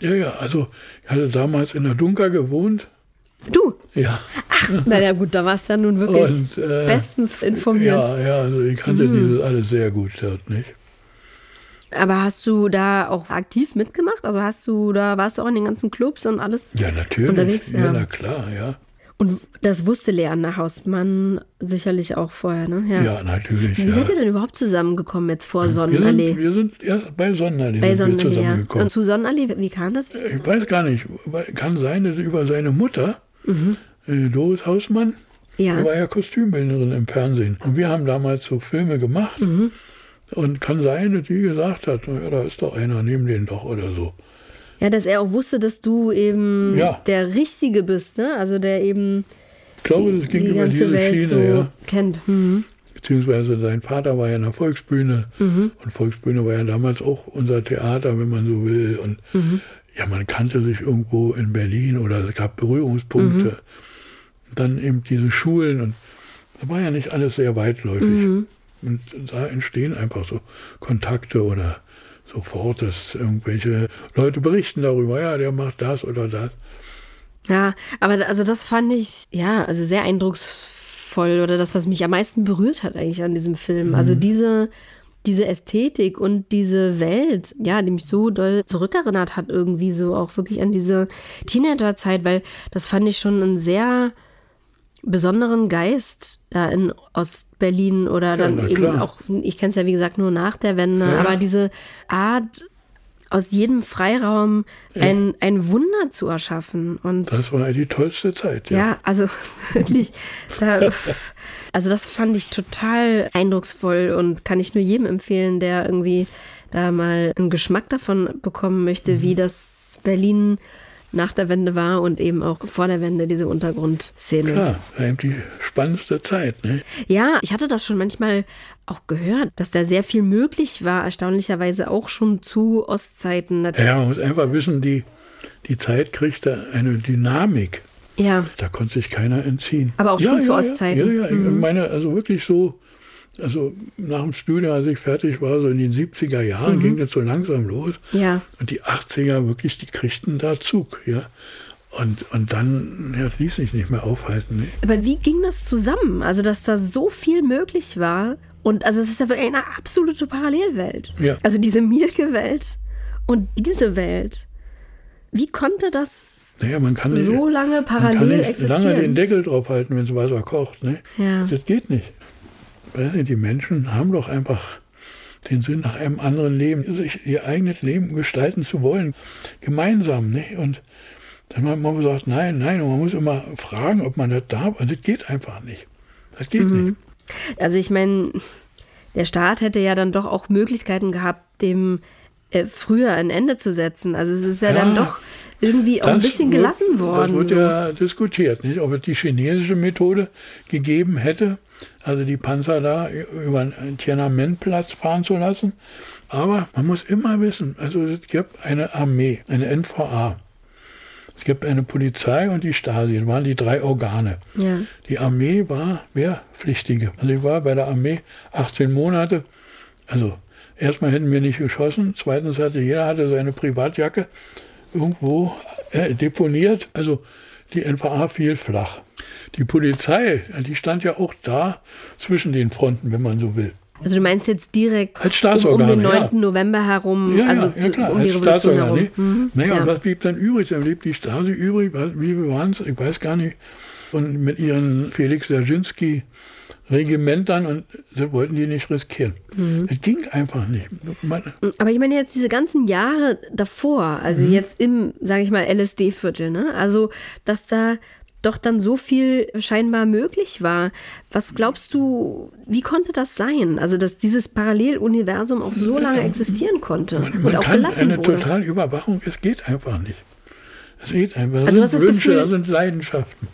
Ja, ja, also ich hatte damals in der Dunker gewohnt Du? Ja. Ach, naja, gut, da warst du ja nun wirklich und, äh, bestens informiert. Ja, ja, also ich kannte mhm. dieses alles sehr gut dort, nicht? Aber hast du da auch aktiv mitgemacht? Also hast du da, warst du auch in den ganzen Clubs und alles ja, natürlich. unterwegs? Ja, ja na klar, ja. Und das wusste Leander Hausmann sicherlich auch vorher, ne? Ja, ja natürlich. Wie ja. seid ihr denn überhaupt zusammengekommen jetzt vor Sonnenallee? Wir sind, wir sind erst bei Sonnenallee, bei Sonnenallee zusammengekommen. Ja. Und zu Sonnenallee, wie kam das? Ich weiß gar nicht. Kann sein, dass über seine Mutter mhm. Äh, Doris Hausmann. Ja. Die war ja Kostümbildnerin im Fernsehen. Und wir haben damals so Filme gemacht. Mhm. Und kann sein, dass sie gesagt hat, ja, da ist doch einer, nehmen den doch oder so. Ja, dass er auch wusste, dass du eben ja. der Richtige bist, ne? Also der eben ich glaube, das ging die über ganze diese Welt Schiene, so ja. kennt. Mhm. Beziehungsweise sein Vater war ja in der Volksbühne mhm. und Volksbühne war ja damals auch unser Theater, wenn man so will. Und mhm. ja, man kannte sich irgendwo in Berlin oder es gab Berührungspunkte. Mhm. Dann eben diese Schulen und da war ja nicht alles sehr weitläufig. Und da entstehen einfach so Kontakte oder sofort, dass irgendwelche Leute berichten darüber, ja, der macht das oder das. Ja, aber also das fand ich, ja, also sehr eindrucksvoll oder das, was mich am meisten berührt hat eigentlich an diesem Film. Also mhm. Also diese, diese Ästhetik und diese Welt, ja, die mich so doll zurückerinnert hat, irgendwie so auch wirklich an diese Teenagerzeit, weil das fand ich schon ein sehr besonderen Geist da in Ostberlin oder dann ja, eben auch, ich kenne es ja wie gesagt nur nach der Wende, ja. aber diese Art aus jedem Freiraum ein, ein Wunder zu erschaffen. Und das war die tollste Zeit. Ja, ja also wirklich. Da, also das fand ich total eindrucksvoll und kann ich nur jedem empfehlen, der irgendwie da mal einen Geschmack davon bekommen möchte, mhm. wie das Berlin nach der Wende war und eben auch vor der Wende diese Untergrundszene. Klar, die spannendste Zeit. Ne? Ja, ich hatte das schon manchmal auch gehört, dass da sehr viel möglich war, erstaunlicherweise auch schon zu Ostzeiten. Ja, man muss einfach wissen, die, die Zeit kriegte eine Dynamik. Ja. Da konnte sich keiner entziehen. Aber auch ja, schon ja, zu Ostzeiten. Ja, ja, mhm. ich meine, also wirklich so also nach dem Studium, als ich fertig war, so in den 70er Jahren, mhm. ging das so langsam los. Ja. Und die 80er wirklich, die kriegten da Zug, ja. Und, und dann, ja, ließ sich nicht mehr aufhalten. Ne? Aber wie ging das zusammen? Also, dass da so viel möglich war. Und also, es ist ja eine absolute Parallelwelt. Ja. Also, diese Mielke-Welt und diese Welt. Wie konnte das naja, man kann so nicht, lange parallel man kann nicht existieren? lange den Deckel drauf halten, wenn es Wasser kocht. Ne? Ja. Das geht nicht die Menschen haben doch einfach den Sinn nach einem anderen Leben, sich ihr eigenes Leben gestalten zu wollen, gemeinsam. Nicht? Und dann hat man gesagt, nein, nein, und man muss immer fragen, ob man das darf. Also das geht einfach nicht. Das geht mhm. nicht. Also ich meine, der Staat hätte ja dann doch auch Möglichkeiten gehabt, dem äh, früher ein Ende zu setzen. Also es ist ja, ja dann doch irgendwie auch ein bisschen wird, gelassen worden. Das wird so. ja diskutiert, nicht? ob es die chinesische Methode gegeben hätte, also die Panzer da über den Tiananmenplatz fahren zu lassen. Aber man muss immer wissen, also es gibt eine Armee, eine NVA. Es gibt eine Polizei und die Stasi, das waren die drei Organe. Ja. Die Armee war Wehrpflichtige. Also ich war bei der Armee 18 Monate. Also erstmal hätten wir nicht geschossen, zweitens hatte jeder hatte seine Privatjacke irgendwo äh, deponiert. Also die NVA fiel flach. Die Polizei, die stand ja auch da zwischen den Fronten, wenn man so will. Also du meinst jetzt direkt als Staatsorgan, um, um den 9. Ja. November herum, ja, also ja, klar, um die als Revolution herum. Mhm. Naja, ja. und was blieb dann übrig? Dann blieb die Stasi übrig, wie viel waren es? Ich weiß gar nicht. Und mit ihren Felix Dzerzhinsky Regimentern und das wollten die nicht riskieren. Mhm. Das ging einfach nicht. Man Aber ich meine jetzt diese ganzen Jahre davor, also mhm. jetzt im, sage ich mal, LSD-Viertel, ne? Also, dass da doch dann so viel scheinbar möglich war. Was glaubst du, wie konnte das sein? Also, dass dieses Paralleluniversum auch so lange existieren konnte man, man und auch kann gelassen eine wurde? totale Überwachung, es geht einfach nicht. Es geht einfach. Das also, sind das Wünsche, Gefühl, das sind Leidenschaften.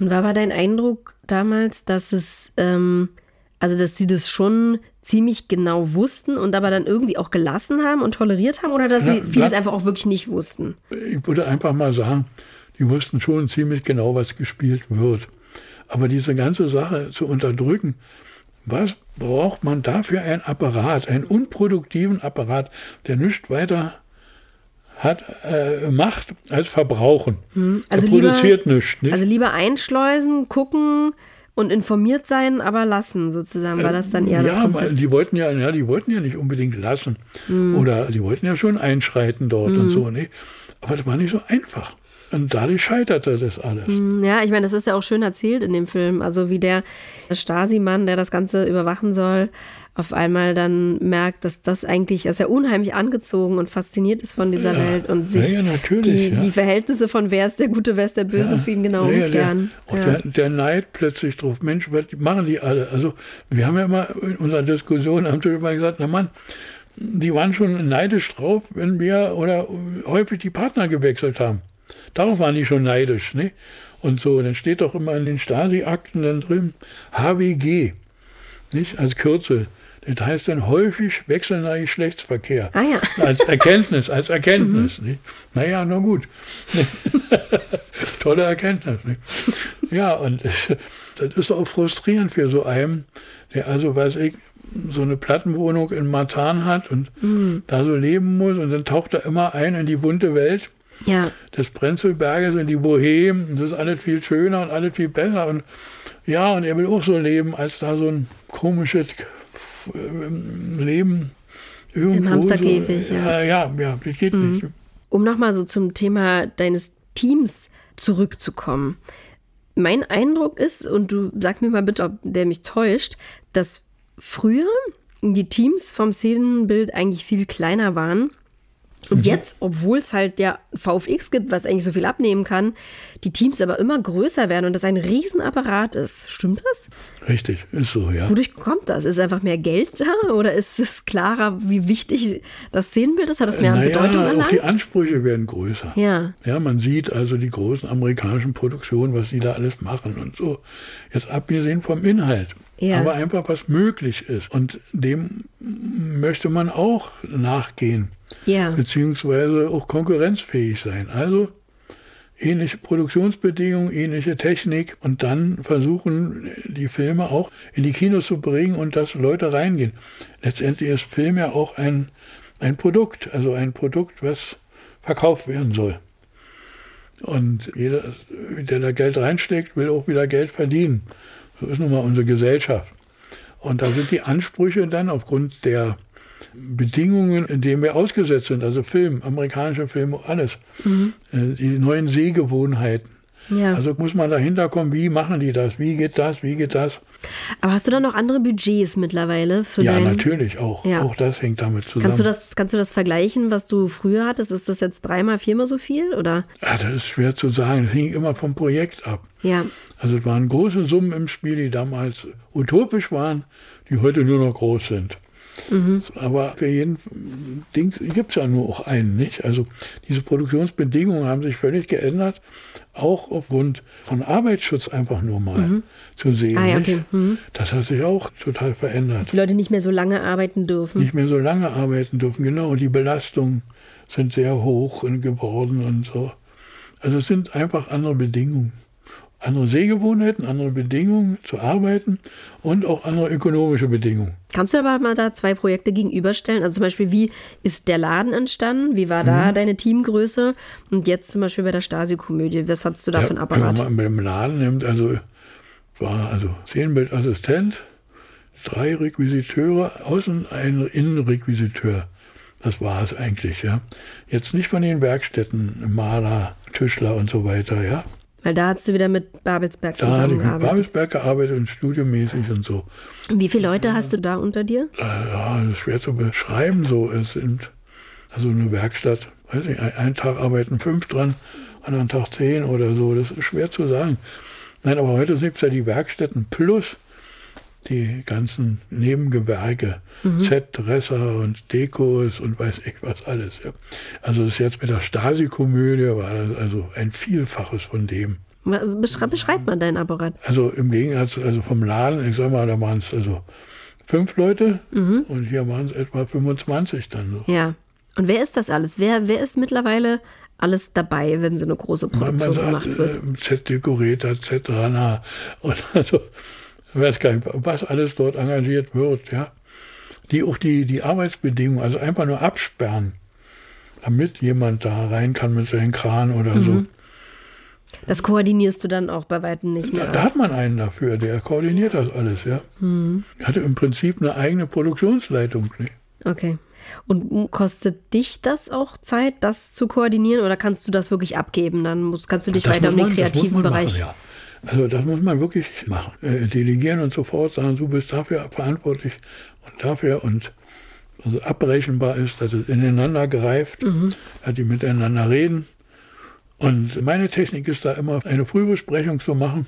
Und war aber dein Eindruck damals, dass es, ähm, also dass sie das schon ziemlich genau wussten und aber dann irgendwie auch gelassen haben und toleriert haben oder dass sie vieles einfach auch wirklich nicht wussten? Ich würde einfach mal sagen, die wussten schon ziemlich genau, was gespielt wird. Aber diese ganze Sache zu unterdrücken, was braucht man dafür ein Apparat, einen unproduktiven Apparat, der nichts weiter hat, äh, macht als verbrauchen. Hm. Also er produziert lieber, nichts. Nicht? Also lieber einschleusen, gucken und informiert sein, aber lassen sozusagen, war das dann eher ja, das Konzept? die wollten ja, ja, die wollten ja nicht unbedingt lassen. Mhm. Oder die wollten ja schon einschreiten dort mhm. und so. Ne? Aber das war nicht so einfach. Und dadurch scheiterte das alles. Hm, ja, ich meine, das ist ja auch schön erzählt in dem Film. Also wie der Stasi-Mann, der das Ganze überwachen soll, auf einmal dann merkt, dass das eigentlich, dass er unheimlich angezogen und fasziniert ist von dieser ja, Welt und sich ja, die, ja. die Verhältnisse von wer ist der Gute, wer ist der Böse für ihn genau umkehren. Und der, der, Neid plötzlich drauf, Mensch, was machen die alle? Also wir haben ja immer in unserer Diskussion am Tisch immer gesagt, na Mann, die waren schon neidisch drauf, wenn wir oder häufig die Partner gewechselt haben. Darauf waren die schon neidisch. Ne? Und so, dann steht doch immer in den Stasi-Akten dann drin HWG, nicht? als Kürzel. Das heißt dann häufig wechselnder Geschlechtsverkehr. Ah, ja. Als Erkenntnis, als Erkenntnis. mhm. Naja, na gut. Tolle Erkenntnis. Nicht? Ja, und das ist auch frustrierend für so einen, der also, weiß ich, so eine Plattenwohnung in Matan hat und mhm. da so leben muss und dann taucht er immer ein in die bunte Welt ja. des Prenzelberges in die Bohem. Das ist alles viel schöner und alles viel besser. Und ja, und er will auch so leben, als da so ein komisches äh, Leben irgendwo. Im Hamsterkäfig, so, ja. Ja, ja, das geht mhm. nicht. Um nochmal so zum Thema deines Teams zurückzukommen. Mein Eindruck ist, und du sag mir mal bitte, ob der mich täuscht, dass früher die Teams vom Szenenbild eigentlich viel kleiner waren Und mhm. jetzt, obwohl es halt der VFX gibt, was eigentlich so viel abnehmen kann, die Teams aber immer größer werden und das ein Riesenapparat ist. Stimmt das? Richtig, ist so, ja. Wodurch kommt das? Ist einfach mehr Geld da oder ist es klarer, wie wichtig das Szenenbild ist? Hat das mehr naja, Bedeutung erlangt? Auch die Ansprüche werden größer. Ja. Ja, man sieht also die großen amerikanischen Produktionen, was die da alles machen und so. Jetzt abgesehen vom Inhalt. Ja. Aber einfach, was möglich ist. Und dem möchte man auch nachgehen. Ja. Beziehungsweise auch konkurrenzfähig sein. Also ähnliche Produktionsbedingungen, ähnliche Technik und dann versuchen, die Filme auch in die Kinos zu bringen und dass Leute reingehen. Letztendlich ist Film ja auch ein, ein Produkt, also ein Produkt, was verkauft werden soll. Und jeder, der da Geld reinsteckt, will auch wieder Geld verdienen. So ist nun mal unsere Gesellschaft. Und da sind die Ansprüche dann aufgrund der Bedingungen, in denen wir ausgesetzt sind, also Film, amerikanische Filme, alles, mhm. Äh, die neuen Sehgewohnheiten. Ja. Also muss man dahinter kommen, wie machen die das, wie geht das, wie geht das. Aber hast du dann noch andere Budgets mittlerweile für Ja, dein... natürlich auch. Ja. Auch das hängt damit zusammen. Kannst du, das, kannst du das vergleichen, was du früher hattest? Ist das jetzt dreimal, viermal so viel? Oder? Ja, das ist schwer zu sagen. Das hing immer vom Projekt ab. Ja. Also es waren große Summen im Spiel, die damals utopisch waren, die heute nur noch groß sind. Mhm. Aber für jeden Ding gibt es ja nur auch einen, nicht? Also diese Produktionsbedingungen haben sich völlig geändert, auch aufgrund von Arbeitsschutz einfach nur mal mhm. zu sehen. Ah, ja, okay. mhm. Das hat sich auch total verändert. Dass die Leute nicht mehr so lange arbeiten dürfen. Nicht mehr so lange arbeiten dürfen, genau. Und die Belastungen sind sehr hoch geworden und so. Also es sind einfach andere Bedingungen andere Sehgewohnheiten, andere Bedingungen zu arbeiten und auch andere ökonomische Bedingungen. Kannst du aber mal da zwei Projekte gegenüberstellen? Also zum Beispiel, wie ist der Laden entstanden? Wie war da mhm. deine Teamgröße? Und jetzt zum Beispiel bei der Stasi-Komödie, was hattest du da ja, ein Apparat? Wenn man mit dem Laden nimmt, also war also Szenenbildassistent, drei Requisiteure, außen ein Innenrequisiteur. Das war es eigentlich, ja. Jetzt nicht von den Werkstätten, Maler, Tischler und so weiter, ja. Weil da hast du wieder mit Babelsberg da zusammengearbeitet. Da habe ich mit Babelsberg gearbeitet und studiomäßig und so. Wie viele Leute hast du da unter dir? Äh, ja, das ist schwer zu beschreiben. So, es sind also eine Werkstatt. Weiß nicht, einen Tag arbeiten fünf dran, anderen Tag zehn oder so. Das ist schwer zu sagen. Nein, aber heute gibt es ja die Werkstätten plus die ganzen Nebengewerke, mhm. Z-Dresser und Dekos und weiß ich was alles. Ja. Also das ist jetzt mit der Stasi-Komödie war das also ein Vielfaches von dem. Beschreib, beschreibt man dein Apparat? Also im Gegensatz, also vom Laden, ich sag mal, da waren es also fünf Leute mhm. und hier waren es etwa 25 dann. So. Ja. Und wer ist das alles? Wer, wer ist mittlerweile alles dabei, wenn so eine große Produktion man, man sagt, gemacht wird? Äh, Z-Dekorator, Z-Runner und also ich weiß gar nicht, was alles dort engagiert wird, ja. Die auch die, die Arbeitsbedingungen, also einfach nur absperren, damit jemand da rein kann mit seinem Kran oder mhm. so. Das koordinierst du dann auch bei Weitem nicht mehr. Da, da hat man einen dafür, der koordiniert das alles, ja. Mhm. Hatte im Prinzip eine eigene Produktionsleitung. Nicht? Okay. Und kostet dich das auch Zeit, das zu koordinieren, oder kannst du das wirklich abgeben? Dann musst, kannst du dich das weiter um den kreativen Bereich. Machen, ja. Also das muss man wirklich machen. Äh, delegieren und sofort sagen, du bist dafür verantwortlich und dafür und also abrechenbar ist, dass es ineinander greift, mhm. dass die miteinander reden. Und meine Technik ist da immer eine Frühbesprechung zu machen,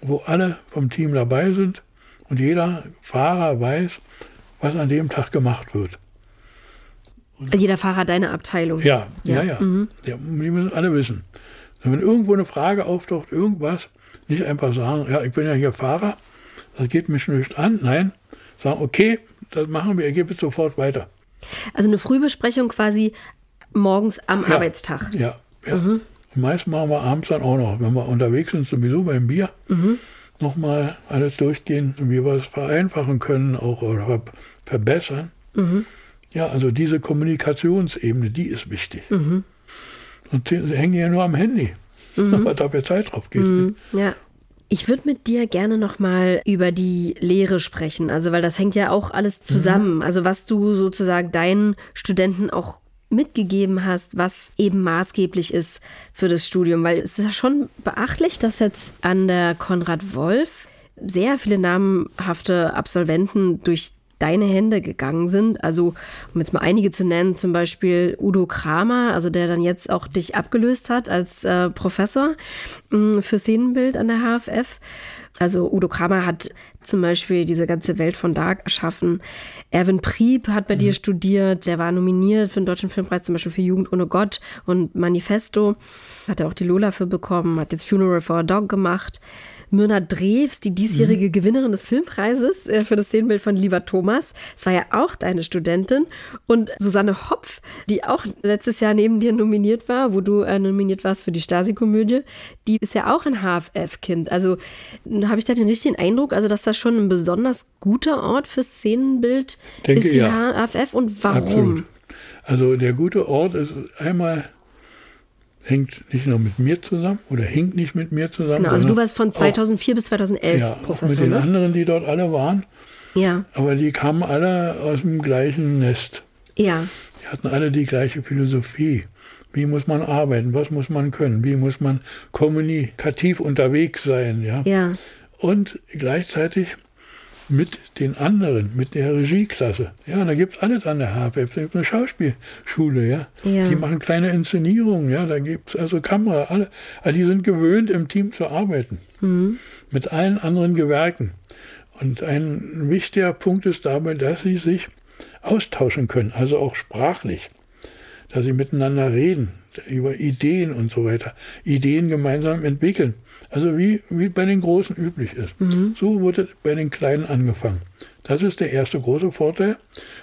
wo alle vom Team dabei sind und jeder Fahrer weiß, was an dem Tag gemacht wird. Und also jeder Fahrer deine Abteilung. Ja, ja, ja. ja. Mhm. ja die müssen alle wissen. Wenn irgendwo eine Frage auftaucht, irgendwas, nicht einfach sagen, ja, ich bin ja hier Fahrer, das geht mich nicht an. Nein, sagen, okay, das machen wir, ich gebe es sofort weiter. Also eine Frühbesprechung quasi morgens am ja, Arbeitstag. Ja, ja. Mhm. Und meist machen wir abends dann auch noch, wenn wir unterwegs sind, sowieso beim Bier, mhm. nochmal alles durchgehen, wie wir es vereinfachen können, auch oder verbessern. Mhm. Ja, also diese Kommunikationsebene, die ist wichtig. Mhm. Und sie hängen ja nur am Handy mhm. weil da mehr Zeit drauf geht. Mhm. Ja. Ich würde mit dir gerne nochmal über die Lehre sprechen, also weil das hängt ja auch alles zusammen. Mhm. Also was du sozusagen deinen Studenten auch mitgegeben hast, was eben maßgeblich ist für das Studium, weil es ist ja schon beachtlich, dass jetzt an der Konrad Wolf sehr viele namhafte Absolventen durch deine Hände gegangen sind. Also, um jetzt mal einige zu nennen, zum Beispiel Udo Kramer, also der dann jetzt auch dich abgelöst hat als äh, Professor mh, mm, für Szenenbild an der HFF. Also Udo Kramer hat zum Beispiel diese ganze Welt von Dark erschaffen. Erwin Prieb hat bei mhm. dir studiert, der war nominiert für den Deutschen Filmpreis, zum Beispiel für Jugend ohne Gott und Manifesto. Hat er auch die Lola für bekommen, hat jetzt Funeral for a Dog gemacht. Myrna Drews, die diesjährige mhm. Gewinnerin des Filmpreises äh, für das Szenenbild von Lieber Thomas. Das war ja auch deine Studentin. Und Susanne Hopf, die auch letztes Jahr neben dir nominiert war, wo du äh, nominiert warst für die Stasi-Komödie, die ist ja auch ein HFF-Kind. Also habe ich da den richtigen Eindruck, also dass das schon ein besonders guter Ort für Szenenbild Denke, ist, die ja. HFF. Und warum? Absolut. Also der gute Ort ist einmal hängt nicht nur mit mir zusammen oder hängt nicht mit mir zusammen. Genau, also du warst von 2004 auch, bis 2011 ja, Professor. Mit den ne? anderen, die dort alle waren. Ja. Aber die kamen alle aus dem gleichen Nest. Ja. Die hatten alle die gleiche Philosophie. Wie muss man arbeiten? Was muss man können? Wie muss man kommunikativ unterwegs sein? Ja. ja. Und gleichzeitig mit den anderen, mit der Regieklasse. Ja, da gibt es alles an der HFF. Da gibt eine Schauspielschule, ja? ja. Die machen kleine Inszenierungen, ja. Da gibt es also Kamera, alle. Also die sind gewöhnt, im Team zu arbeiten. Mhm. Mit allen anderen Gewerken. Und ein wichtiger Punkt ist dabei, dass sie sich austauschen können, also auch sprachlich. Dass sie miteinander reden, über Ideen und so weiter. Ideen gemeinsam entwickeln. Also wie, wie bei den Großen üblich ist. Mhm. So wurde bei den Kleinen angefangen. Das ist der erste große Vorteil.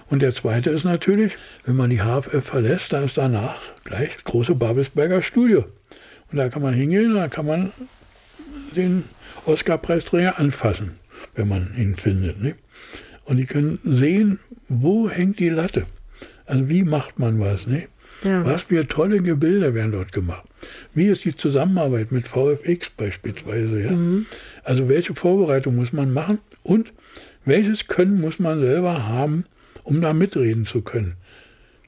Und der zweite ist natürlich, wenn man die HFF verlässt, dann ist danach gleich das große Babelsberger Studio. Und da kann man hingehen und da kann man den Oscar-Preisträger anfassen, wenn man ihn findet. Ne? Und die können sehen, wo hängt die Latte. Also wie macht man was. Ne? Ja. Was für tolle Gebilde werden dort gemacht. Wie ist die Zusammenarbeit mit VFX beispielsweise? Ja? Mhm. Also welche Vorbereitung muss man machen und welches Können muss man selber haben, um da mitreden zu können?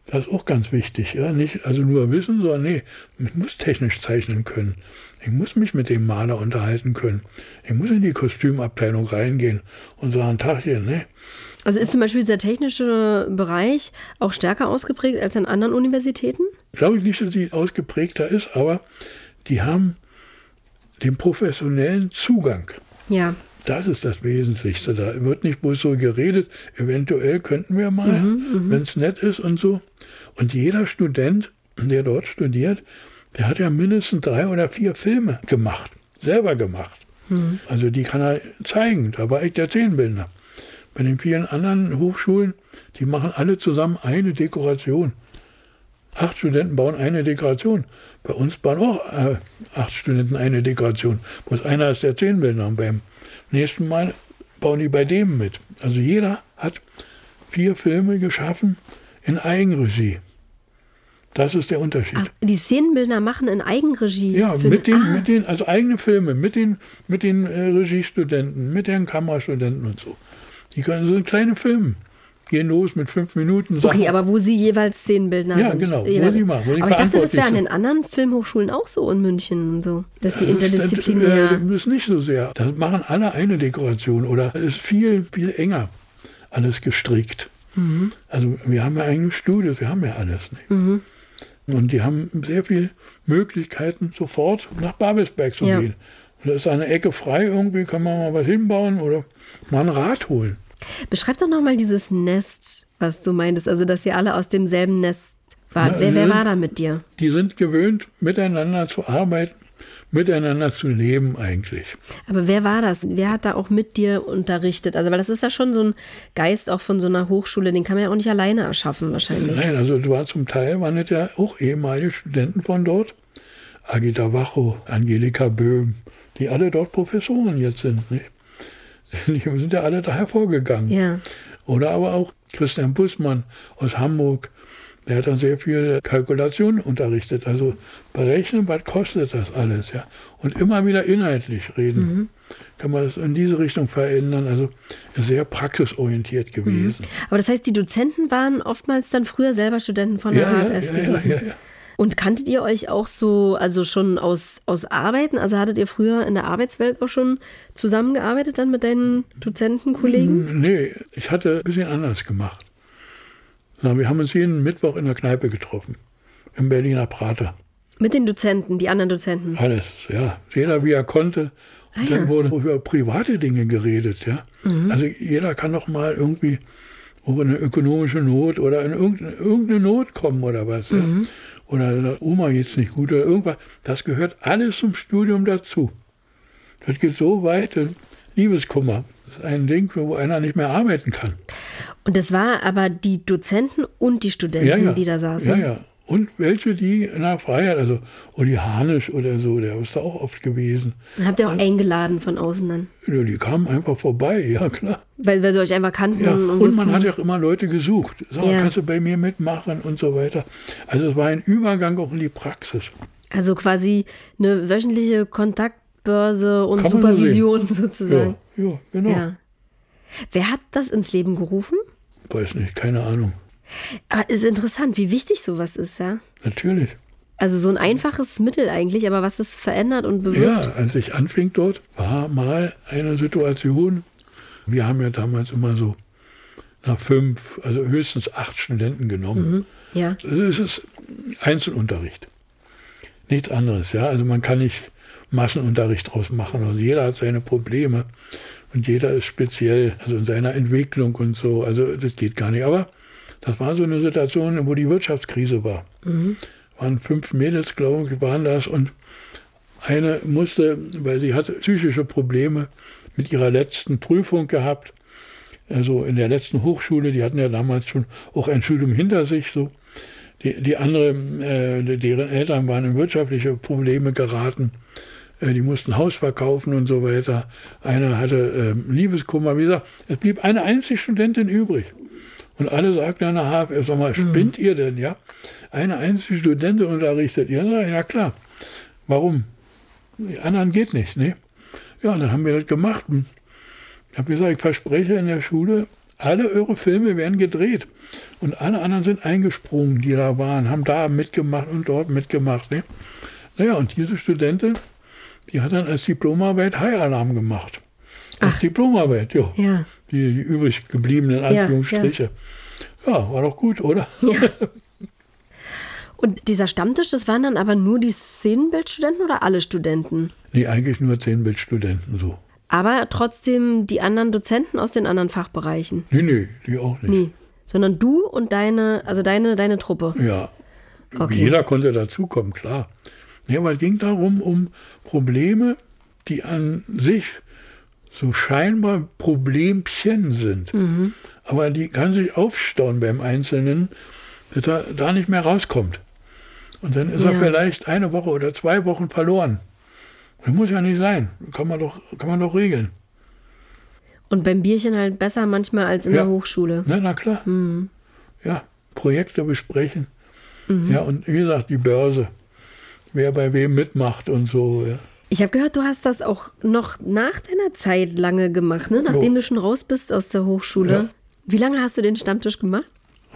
Das ist auch ganz wichtig. Ja? Nicht also nur wissen, sondern nee, ich muss technisch zeichnen können. Ich muss mich mit dem Maler unterhalten können. Ich muss in die Kostümabteilung reingehen und sagen, Tagchen, ne? Also ist zum Beispiel dieser technische Bereich auch stärker ausgeprägt als an anderen Universitäten? Glaube ich nicht, dass sie ausgeprägter ist, aber die haben den professionellen Zugang. Ja. Das ist das Wesentlichste. Da wird nicht bloß so geredet, eventuell könnten wir mal, mhm, mhm. wenn es nett ist und so. Und jeder Student, der dort studiert, der hat ja mindestens drei oder vier Filme gemacht, selber gemacht. Mhm. Also die kann er zeigen. Da war ich der Zehnbildner. Bei den vielen anderen Hochschulen, die machen alle zusammen eine Dekoration. Acht Studenten bauen eine Dekoration. Bei uns bauen auch äh, acht Studenten eine Dekoration. Bloß einer ist der Zehnbildner. Und beim nächsten Mal bauen die bei dem mit. Also jeder hat vier Filme geschaffen in Eigenregie. Das ist der Unterschied. Ach, die Szenenbildner machen in Eigenregie. Ja, Filme. mit den, ah. mit den, also eigene Filme, mit den, mit den äh, Regiestudenten, mit den Kamerastudenten und so. Die können so einen kleinen Film gehen los mit fünf Minuten. Sachen. Okay, aber wo sie jeweils Zehn-Bildner ja, sind. Ja, genau, wo sie machen. Wo aber ich dachte, das wäre an den anderen Filmhochschulen auch so in München und so, dass die interdisziplinär... Das, das, das ist nicht so sehr. Da machen alle eine Dekoration oder es ist viel, viel enger alles gestrickt. Mhm. Also wir haben ja eigene Studios, wir haben ja alles. Mhm. Und die haben sehr viele Möglichkeiten, sofort nach Babelsberg zu ja. gehen. Und da ist eine Ecke frei, irgendwie kann man mal was hinbauen oder mal ein Rad holen. Beschreib doch nochmal dieses Nest, was du meintest, also dass ihr alle aus demselben Nest wart. Na, wer, wer war da mit dir? Die sind gewöhnt, miteinander zu arbeiten, miteinander zu leben eigentlich. Aber wer war das? Wer hat da auch mit dir unterrichtet? Also, weil das ist ja schon so ein Geist auch von so einer Hochschule, den kann man ja auch nicht alleine erschaffen wahrscheinlich. Nein, also du war zum Teil, waren das ja auch ehemalige Studenten von dort. Agita Wacho, Angelika Böhm, die alle dort Professoren jetzt sind. Nicht? Die sind ja alle da hervorgegangen. Ja. Oder aber auch Christian Bussmann aus Hamburg, der hat dann sehr viel Kalkulation unterrichtet. Also berechnen, was kostet das alles, ja. Und immer wieder inhaltlich reden. Mhm. Kann man das in diese Richtung verändern. Also sehr praxisorientiert gewesen. Mhm. Aber das heißt, die Dozenten waren oftmals dann früher selber Studenten von der ja, HFF ja, gewesen. Ja, ja, ja. Und kanntet ihr euch auch so, also schon aus, aus Arbeiten? Also hattet ihr früher in der Arbeitswelt auch schon zusammengearbeitet dann mit deinen Dozentenkollegen? Nee, ich hatte ein bisschen anders gemacht. Wir haben uns jeden Mittwoch in der Kneipe getroffen, im Berliner Prater. Mit den Dozenten, die anderen Dozenten? Alles, ja. Jeder wie er konnte. Und ah, dann ja. wurde über private Dinge geredet, ja. Mhm. Also jeder kann doch mal irgendwie über eine ökonomische Not oder in irgendeine, irgendeine Not kommen oder was. Mhm. Ja? Oder Oma geht's nicht gut oder irgendwas. Das gehört alles zum Studium dazu. Das geht so weit, Liebeskummer. Das ist ein Ding, wo einer nicht mehr arbeiten kann. Und das war aber die Dozenten und die Studenten, ja, ja. die da saßen? Ja, ja. Und welche, die in der Freiheit, also Uli Hanisch oder so, der ist da auch oft gewesen. Habt ihr auch eingeladen von außen dann? Ja, die kamen einfach vorbei, ja klar. Weil, weil sie euch einfach kannten. Ja. Und, und man hat ja auch immer Leute gesucht. So, ja. kannst du bei mir mitmachen und so weiter. Also es war ein Übergang auch in die Praxis. Also quasi eine wöchentliche Kontaktbörse und Kann Supervision sozusagen. Ja, ja genau. Ja. Wer hat das ins Leben gerufen? Weiß nicht, keine Ahnung. Aber es ist interessant, wie wichtig sowas ist, ja? Natürlich. Also so ein einfaches Mittel eigentlich, aber was es verändert und bewirkt. Ja, als ich anfing dort, war mal eine Situation, wir haben ja damals immer so nach fünf, also höchstens acht Studenten genommen. Mhm, ja. Es ist Einzelunterricht. Nichts anderes, ja. Also man kann nicht Massenunterricht draus machen. Also jeder hat seine Probleme und jeder ist speziell, also in seiner Entwicklung und so. Also das geht gar nicht. Aber das war so eine Situation, wo die Wirtschaftskrise war. Mhm. Waren fünf Mädels, glaube ich, waren das und eine musste, weil sie hatte psychische Probleme mit ihrer letzten Prüfung gehabt, also in der letzten Hochschule, die hatten ja damals schon auch ein Studium hinter sich, so. Die, die andere, äh, deren Eltern waren in wirtschaftliche Probleme geraten. Äh, die mussten Haus verkaufen und so weiter. Einer hatte äh, Liebeskummer. Wie gesagt, es blieb eine einzige Studentin übrig. Und alle sagten an der HFF, sag mal, spinnt mhm. ihr denn, ja? Eine einzige Studentin unterrichtet. Ja, na, ja klar. Warum? Die anderen geht nicht, ne? Ja, dann haben wir das gemacht. Ich habe gesagt, ich verspreche in der Schule, alle eure Filme werden gedreht. Und alle anderen sind eingesprungen, die da waren, haben da mitgemacht und dort mitgemacht. Ne? Naja, und diese Studentin, die hat dann als Diplomarbeit High Alarm gemacht. Als Ach. Diplomarbeit, jo. ja die, die übrig gebliebenen Anführungsstriche. Ja, ja. ja, war doch gut, oder? Ja. Und dieser Stammtisch, das waren dann aber nur die Szenenbildstudenten oder alle Studenten? Nee, eigentlich nur Szenenbildstudenten so. Aber trotzdem die anderen Dozenten aus den anderen Fachbereichen? Nee, nee, die auch nicht. Nee. Sondern du und deine, also deine, deine Truppe? Ja. Okay. Jeder konnte dazukommen, klar. Ja, weil es ging darum, um Probleme, die an sich so scheinbar Problemchen sind. Mhm. Aber die kann sich aufstauen beim Einzelnen, dass er da nicht mehr rauskommt. Und dann ist ja. er vielleicht eine Woche oder zwei Wochen verloren. Das muss ja nicht sein. Kann man doch, kann man doch regeln. Und beim Bierchen halt besser manchmal als in ja. der Hochschule. Na, na klar. Mhm. Ja, Projekte besprechen. Mhm. Ja, und wie gesagt, die Börse. Wer bei wem mitmacht und so. Ja. Ich habe gehört, du hast das auch noch nach deiner Zeit lange gemacht, ne? nachdem oh. du schon raus bist aus der Hochschule. Ja. Wie lange hast du den Stammtisch gemacht?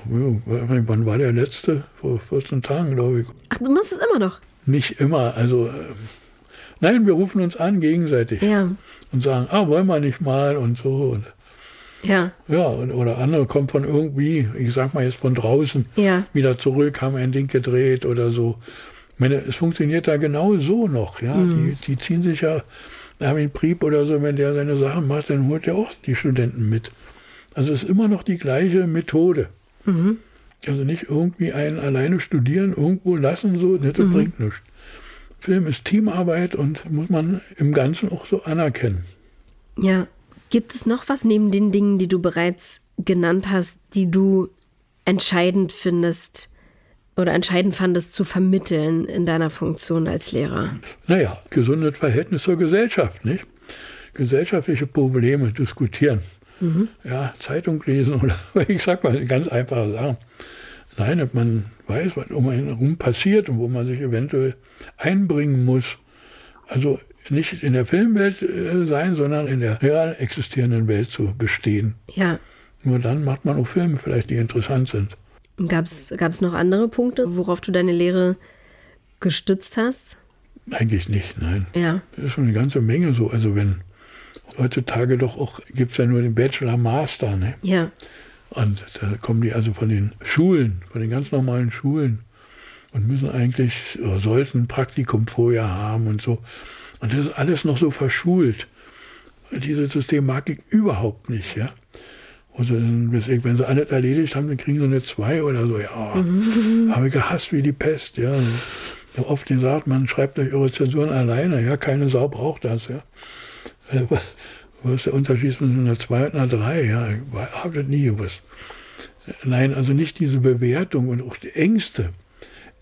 wann war der letzte? Vor 14 Tagen, glaube ich. Ach, du machst es immer noch? Nicht immer. Also, äh, nein, wir rufen uns an gegenseitig. Ja. Und sagen, ah, wollen wir nicht mal und so. Und, ja. Ja, und, oder andere kommen von irgendwie, ich sag mal jetzt von draußen, ja. wieder zurück, haben ein Ding gedreht oder so meine, es funktioniert da genau so noch. Ja? Mhm. Die, die ziehen sich ja, Armin Prieb oder so, wenn der seine Sachen macht, dann holt er auch die Studenten mit. Also es ist immer noch die gleiche Methode. Mhm. Also nicht irgendwie einen alleine studieren, irgendwo lassen, so, das mhm. bringt nichts. Film ist Teamarbeit und muss man im Ganzen auch so anerkennen. Ja. Gibt es noch was neben den Dingen, die du bereits genannt hast, die du entscheidend findest oder entscheidend fandest zu vermitteln in deiner Funktion als Lehrer? Naja, gesundes Verhältnis zur Gesellschaft, nicht? Gesellschaftliche Probleme diskutieren. Mhm. Ja, Zeitung lesen oder ich sag mal ganz einfache Sachen. Nein, dass man weiß, was um einen herum passiert und wo man sich eventuell einbringen muss. Also nicht in der Filmwelt äh, sein, sondern in der real existierenden Welt zu bestehen. Ja. Nur dann macht man auch Filme vielleicht, die interessant sind. Gab es noch andere Punkte, worauf du deine Lehre gestützt hast? Eigentlich nicht, nein. Ja. Das ist schon eine ganze Menge so. Also wenn heutzutage doch auch, gibt es ja nur den Bachelor Master, ne? Ja. Und da kommen die also von den Schulen, von den ganz normalen Schulen und müssen eigentlich oder sollten ein Praktikum vorher haben und so. Und das ist alles noch so verschult. Dieses System mag ich überhaupt nicht, ja. Also wenn sie alles erledigt haben, dann kriegen sie eine 2 oder so. Ja, mhm. habe ich gehasst wie die Pest, ja. Ich habe oft gesagt, man schreibt euch eure Zensuren alleine, ja, keine Sau braucht das, ja. Was ist der Unterschied zwischen einer 2 und einer 3? Ja, ich habe das nie gewusst. Nein, also nicht diese Bewertung und auch die Ängste.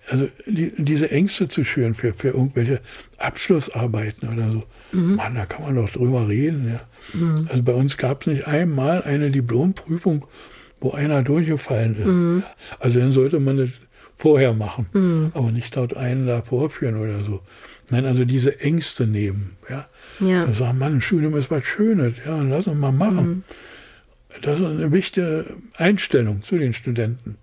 Also die, diese Ängste zu schüren für, für irgendwelche Abschlussarbeiten oder so. Mhm. Mann, da kann man doch drüber reden. Ja. Mhm. Also bei uns gab es nicht einmal eine Diplomprüfung, wo einer durchgefallen ist. Mhm. Also dann sollte man das vorher machen, mhm. aber nicht dort einen da vorführen oder so. Nein, also diese Ängste nehmen. Ja. Ja. Da sagen, Mann, Studium ist was Schönes, ja, lass uns mal machen. Mhm. Das ist eine wichtige Einstellung zu den Studenten.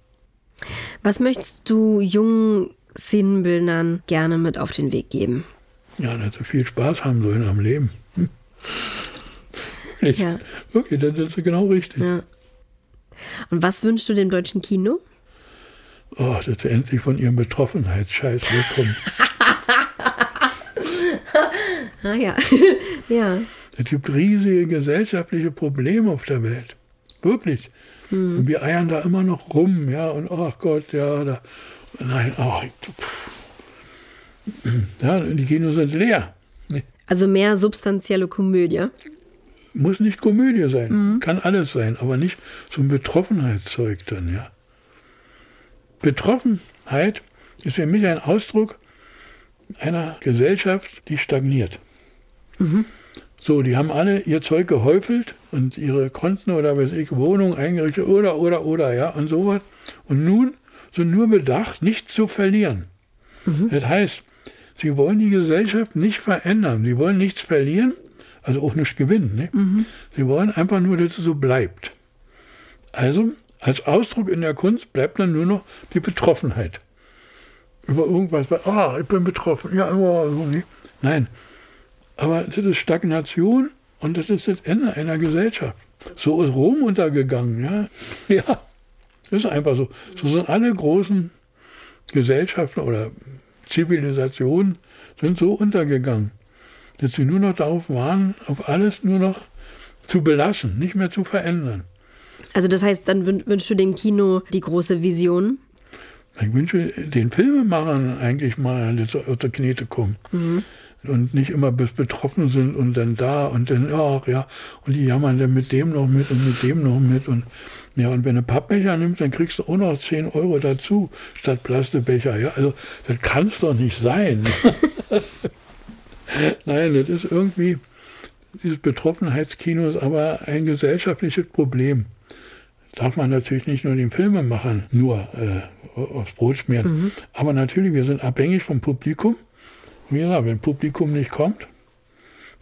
Was möchtest du jungen Szenenbildnern gerne mit auf den Weg geben? Ja, dass sie viel Spaß haben sollen am Leben. Hm. Wirklich, ja. wirklich, das ist genau richtig. Ja. Und was wünschst du dem deutschen Kino? Oh, dass sie endlich von ihrem Betroffenheitsscheiß wegkommen. ah ja, ja. Es gibt riesige gesellschaftliche Probleme auf der Welt. Wirklich. Hm. Und wir eiern da immer noch rum, ja, und ach Gott, ja, da, nein, ach, ja, die Kinos sind leer. Also mehr substanzielle Komödie. Muss nicht Komödie sein, mhm. kann alles sein, aber nicht so ein Betroffenheitszeug dann, ja. Betroffenheit ist für mich ein Ausdruck einer Gesellschaft, die stagniert. Mhm. So, die haben alle ihr Zeug gehäufelt und ihre Konten oder weiß ich, Wohnungen eingerichtet oder, oder, oder, ja, und sowas. Und nun sind nur bedacht, nichts zu verlieren. Mhm. Das heißt, sie wollen die Gesellschaft nicht verändern. Sie wollen nichts verlieren, also auch nichts gewinnen. Ne? Mhm. Sie wollen einfach nur, dass es so bleibt. Also, als Ausdruck in der Kunst bleibt dann nur noch die Betroffenheit. Über irgendwas, ah, oh, ich bin betroffen, ja, oh, so, ne? Nein, aber das ist Stagnation und das ist das Ende einer Gesellschaft. So ist Rom untergegangen, ja. Ja, das ist einfach so. So sind alle großen Gesellschaften oder Zivilisationen sind so untergegangen, dass sie nur noch darauf waren, auf alles nur noch zu belassen, nicht mehr zu verändern. Also das heißt, dann wünschst du dem Kino die große Vision? Ich wünsche den Filmemachern eigentlich mal, der Knete kommen. Mhm und nicht immer bis betroffen sind und dann da und dann, ach ja, und die jammern dann mit dem noch mit und mit dem noch mit und ja, und wenn du Pappbecher nimmst, dann kriegst du auch noch 10 Euro dazu statt Plastikbecher. Ja, also das kann es doch nicht sein. Nein, das ist irgendwie, dieses Betroffenheitskino ist aber ein gesellschaftliches Problem. Darf man natürlich nicht nur den Filmemachern nur äh, aufs Brot schmieren. Mhm. Aber natürlich, wir sind abhängig vom Publikum wie gesagt, wenn Publikum nicht kommt,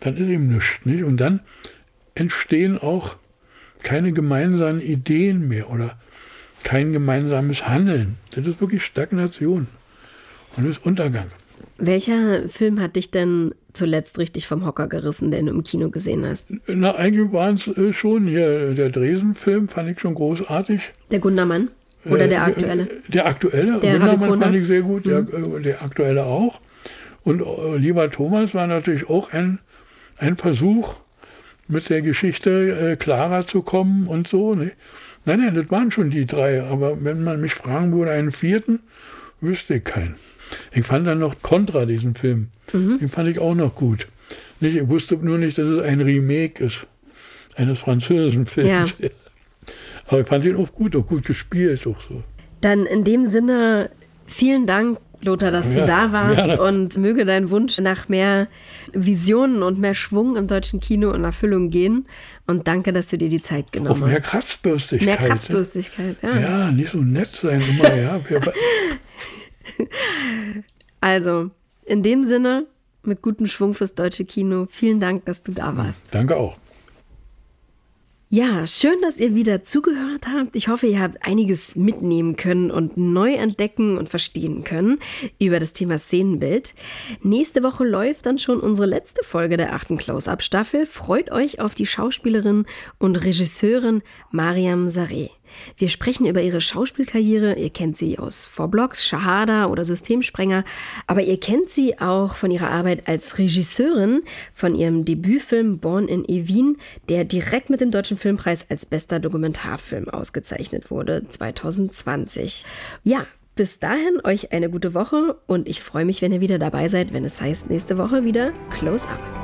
dann ist ihm nichts. Nicht? Und dann entstehen auch keine gemeinsamen Ideen mehr oder kein gemeinsames Handeln. Das ist wirklich Stagnation und das ist Untergang. Welcher Film hat dich denn zuletzt richtig vom Hocker gerissen, den du im Kino gesehen hast? Na, eigentlich waren es äh, schon hier, der Dresen-Film fand ich schon großartig. Der Gundermann? Oder der äh, aktuelle? Der aktuelle, der Gundermann fand ich sehr gut, der, mhm. der aktuelle auch. Und äh, lieber Thomas war natürlich auch ein, ein Versuch, mit der Geschichte äh, klarer zu kommen und so. Ne? Nein, nein, das waren schon die drei. Aber wenn man mich fragen würde, einen vierten, wüsste ich keinen. Ich fand dann noch Contra, diesen Film. Mhm. Den fand ich auch noch gut. Nicht, ich wusste nur nicht, dass es ein Remake ist eines französischen Films. Ja. Aber ich fand ihn auch gut, auch gut gespielt. Auch so. Dann in dem Sinne, vielen Dank Lothar, dass ja, du da warst ja. und möge dein Wunsch nach mehr Visionen und mehr Schwung im deutschen Kino in Erfüllung gehen. Und danke, dass du dir die Zeit genommen Auch mehr hast. Kratzbürstigkeit. Mehr Kratzbürstigkeit, ja. Ja, nicht so nett sein immer, ja. also, in dem Sinne, mit gutem Schwung fürs deutsche Kino, vielen Dank, dass du da warst. Danke auch. Ja, schön, dass ihr wieder zugehört habt. Ich hoffe, ihr habt einiges mitnehmen können und neu entdecken und verstehen können über das Thema Szenenbild. Nächste Woche läuft dann schon unsere letzte Folge der achten Close-Up-Staffel. Freut euch auf die Schauspielerin und Regisseurin Mariam Sareh. Wir sprechen über ihre Schauspielkarriere. Ihr kennt sie aus Vorblocks, Shahada oder Systemsprenger, aber ihr kennt sie auch von ihrer Arbeit als Regisseurin, von ihrem Debütfilm Born in Evin, der direkt mit dem Deutschen Filmpreis als bester Dokumentarfilm ausgezeichnet wurde 2020. Ja, bis dahin euch eine gute Woche und ich freue mich, wenn ihr wieder dabei seid, wenn es heißt nächste Woche wieder Close Up.